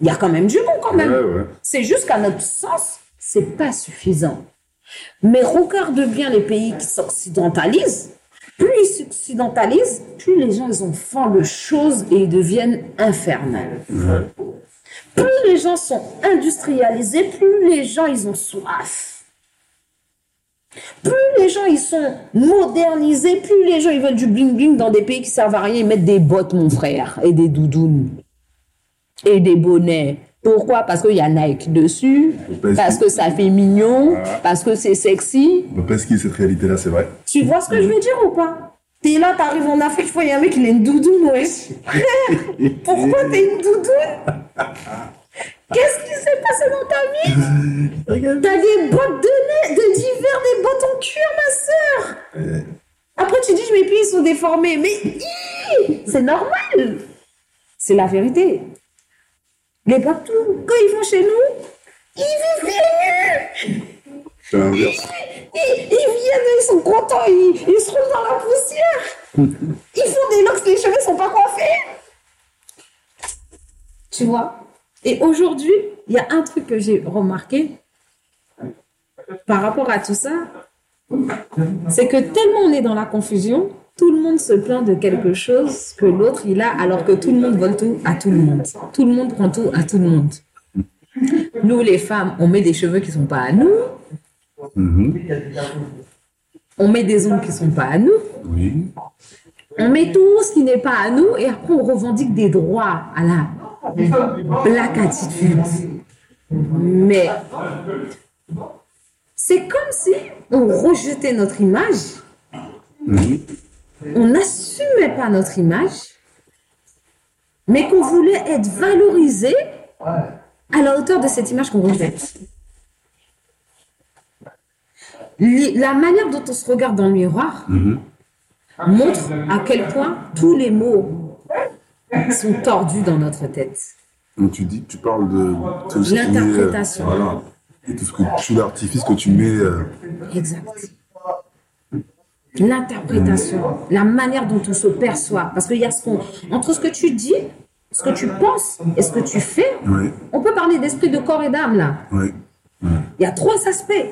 y a quand même du bon quand même. Ouais, ouais. C'est juste qu'à notre sens, c'est pas suffisant. Mais regarde bien les pays qui s'occidentalisent. Plus ils s'occidentalisent, plus les gens ils ont faim de choses et ils deviennent infernales. Plus les gens sont industrialisés, plus les gens ils ont soif. Plus les gens ils sont modernisés, plus les gens ils veulent du bling bling dans des pays qui servent à rien, ils mettent des bottes mon frère et des doudounes et des bonnets. Pourquoi? Parce qu'il y a Nike dessus, Parce parce que- que ça fait mignon, parce que c'est sexy. Peut pas skier cette réalité-là, c'est vrai. Tu vois ce que je veux dire ou pas? T'es là, t'arrives en Afrique, tu vois, il y a un mec, il a une doudoune, wesh. Pourquoi t'as une doudoune? Qu'est-ce qui s'est passé dans ta vie? T'as des bottes de nez, de d'hiver, des bottes en cuir, ma sœur. Après, tu dis, mes pieds ils sont déformés. Mais c'est normal. C'est la vérité. Les Bantous, quand ils vont chez nous, ils vivent pieds nus. C'est l'inverse. Ils, ils viennent, ils sont contents, ils, ils se roulent dans la poussière. Ils font des locks, les cheveux sont pas coiffés. Tu vois? Et aujourd'hui, il y a un truc que j'ai remarqué par rapport à tout ça, c'est que tellement on est dans la confusion, tout le monde se plaint de quelque chose que l'autre il a, alors que tout le monde vole tout à tout le monde. Tout le monde prend tout à tout le monde. Nous, les femmes, on met des cheveux qui sont pas à nous. On met des ongles qui sont pas à nous. Oui. On met tout ce qui n'est pas à nous et après on revendique des droits à la black attitude. Mais c'est comme si on rejetait notre image, on n'assumait pas notre image, mais qu'on voulait être valorisé à la hauteur de cette image qu'on rejette. La manière dont on se regarde dans le miroir montre à quel point tous les mots sont tordus dans notre tête. Donc tu dis, tu parles de euh, L'interprétation. voilà. Et tout ce que tout l'artifice que tu mets. euh, Exact. L'interprétation, la manière dont on se perçoit. Parce qu'il y a ce qu'on. Entre ce que tu dis, ce que tu penses et ce que tu fais, on peut parler d'esprit de corps et d'âme là. Il y a trois aspects.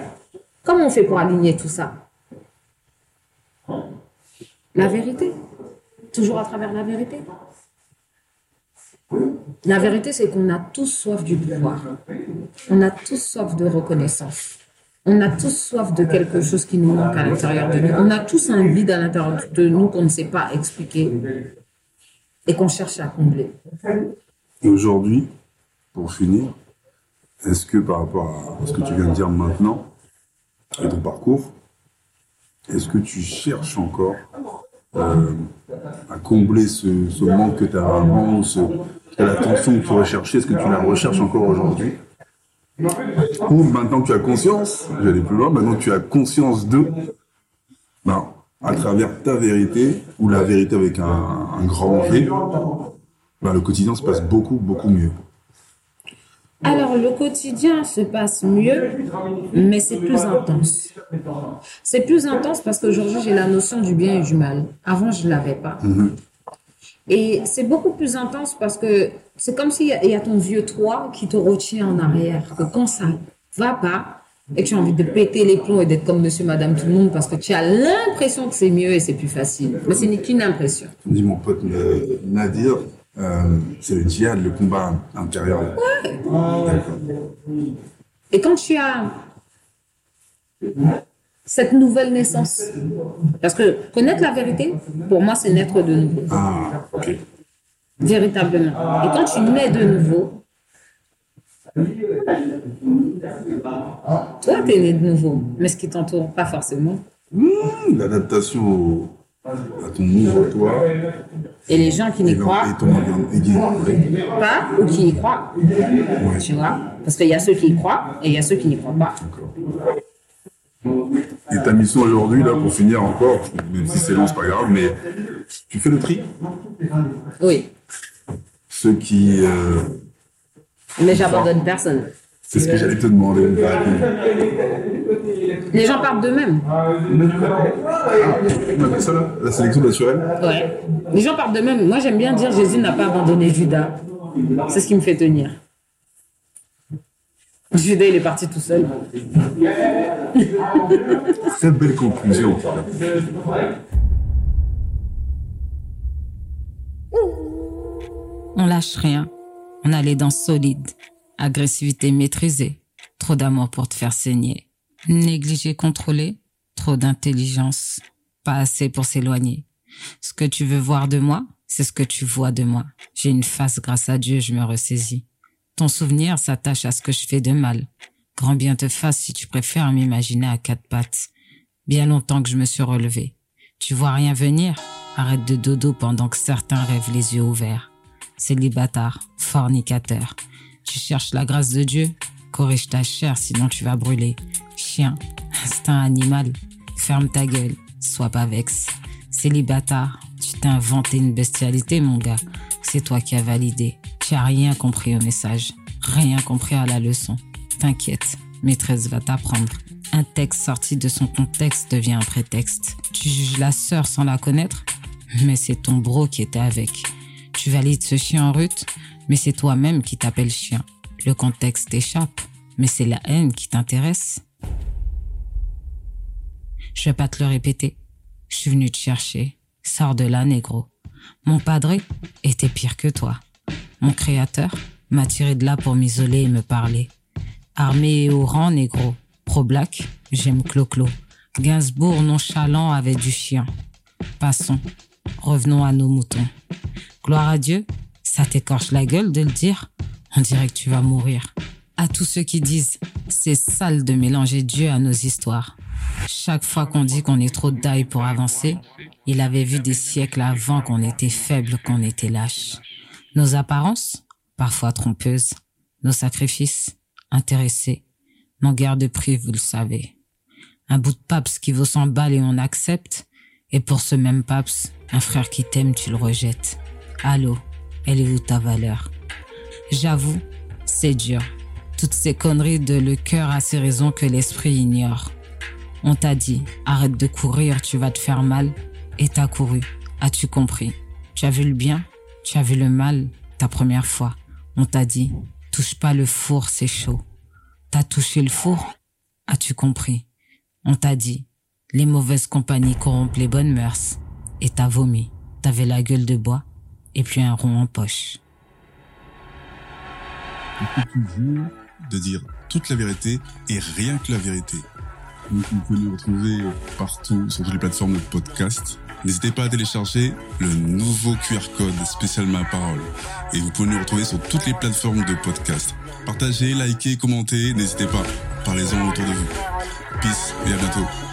Comment on fait pour aligner tout ça? La vérité. Toujours à travers la vérité. La vérité, c'est qu'on a tous soif du pouvoir. On a tous soif de reconnaissance. On a tous soif de quelque chose qui nous manque à l'intérieur de nous. On a tous un vide à l'intérieur de nous qu'on ne sait pas expliquer et qu'on cherche à combler. Et aujourd'hui, pour finir, est-ce que par rapport à ce que tu viens de dire maintenant et ton parcours, est-ce que tu cherches encore euh, à combler ce, manque que tu as ou ce, la tension que tu recherchais Est-ce que tu la recherches encore aujourd'hui? Ou maintenant que tu as conscience, j'allais plus loin, maintenant que tu as conscience de, ben, à travers ta vérité, ou la vérité avec un, un grand V, ben, le quotidien se passe beaucoup, beaucoup mieux. Alors, le quotidien se passe mieux, mais c'est plus intense. C'est plus intense parce qu'aujourd'hui, j'ai la notion du bien et du mal. Avant, je ne l'avais pas. Et c'est beaucoup plus intense parce que c'est comme s'il y, y a ton vieux toi qui te retient en arrière. Que quand ça va pas et que tu as envie de péter les plombs et d'être comme monsieur, madame, tout le monde parce que tu as l'impression que c'est mieux et c'est plus facile. Mais ce n'est qu'une impression. Dit mon pote Nadir, euh, c'est le djihad, le combat intérieur. D'accord. Et quand tu as cette nouvelle naissance, parce que connaître la vérité, pour moi, c'est naître de nouveau, Ah, ok. véritablement. Et quand tu nais de nouveau, toi, tu es né de nouveau, mais ce qui t'entoure, pas forcément. Mmh, L'adaptation à ton nouveau toi. Et les gens qui n'y croient et ton environnement. et qui- ouais, pas ou qui y croient, tu vois? Parce qu'il y a ceux qui y croient et il y a ceux qui n'y croient pas. Et ta mission aujourd'hui, là, pour finir encore, même si c'est long, c'est pas grave, mais tu fais le tri? Oui, Ceux qui. euh, mais j'abandonne personne. c'est ce que j'allais te demander. Les gens partent d'eux-mêmes. Appelle ça là La sélection naturelle? Ouais. Les gens partent d'eux-mêmes. Moi, j'aime bien dire Jésus n'a pas abandonné Judas. C'est ce qui me fait tenir. Judas, il est parti tout seul. Très belle conclusion. On lâche rien. On a les dents solides. Agressivité maîtrisée. Trop d'amour pour te faire saigner. Négligé contrôlé. Trop d'intelligence. Pas assez pour s'éloigner. Ce que tu veux voir de moi, c'est ce que tu vois de moi. J'ai une face grâce à Dieu, je me ressaisis. Ton souvenir s'attache à ce que je fais de mal. Grand bien te fasse si tu préfères m'imaginer à quatre pattes. Bien longtemps que je me suis relevé. Tu vois rien venir Arrête de dodo pendant que certains rêvent les yeux ouverts. Célibataire, fornicateur. Tu cherches la grâce de Dieu Corrige ta chair, sinon tu vas brûler. Chien, instinct animal. Ferme ta gueule, sois pas vexe. Célibataire, tu t'es inventé une bestialité, mon gars. C'est toi qui as validé. Tu as rien compris au message. Rien compris à la leçon. T'inquiète, maîtresse va t'apprendre. Un texte sorti de son contexte devient un prétexte. Tu juges la sœur sans la connaître, mais c'est ton bro qui était avec. Tu valides ce chien en route, mais c'est toi-même qui t'appelles chien. Le contexte t'échappe, mais c'est la haine qui t'intéresse. Je vais pas te le répéter. Je suis venu te chercher. Sors de là, négro. Mon padré était pire que toi. Mon créateur m'a tiré de là pour m'isoler et me parler. Armé et au rang, négro. Pro-black, j'aime Clo-Clo. Gainsbourg nonchalant avec du chien. Passons. Revenons à nos moutons. Gloire à Dieu, ça t'écorche la gueule de le dire. On dirait que tu vas mourir. À tous ceux qui disent, c'est sale de mélanger Dieu à nos histoires. Chaque fois qu'on dit qu'on est trop d'ail pour avancer, il avait vu des siècles avant qu'on était faible, qu'on était lâche. Nos apparences, parfois trompeuses, nos sacrifices, intéressés, n'ont guère de prix, vous le savez. Un bout de paps qui vaut 100 balles et on accepte, et pour ce même paps, un frère qui t'aime, tu le rejettes. Allô, elle est où ta valeur? J'avoue, c'est dur. Toutes ces conneries de le cœur a ses raisons que l'esprit ignore. On t'a dit, arrête de courir, tu vas te faire mal, et t'as couru. As-tu compris? Tu as vu le bien? Tu as vu le mal ta première fois? On t'a dit, touche pas le four, c'est chaud. T'as touché le four? As-tu compris On t'a dit, les mauvaises compagnies corrompent les bonnes mœurs. Et t'as vomi. T'avais la gueule de bois et puis un rond en poche. de dire toute la vérité et rien que la vérité. Vous pouvez nous retrouver partout sur toutes les plateformes de podcast. N'hésitez pas à télécharger le nouveau QR code spécial Ma Parole. Et vous pouvez nous retrouver sur toutes les plateformes de podcast. Partagez, likez, commentez, n'hésitez pas. Parlez-en autour de vous. Peace et à bientôt.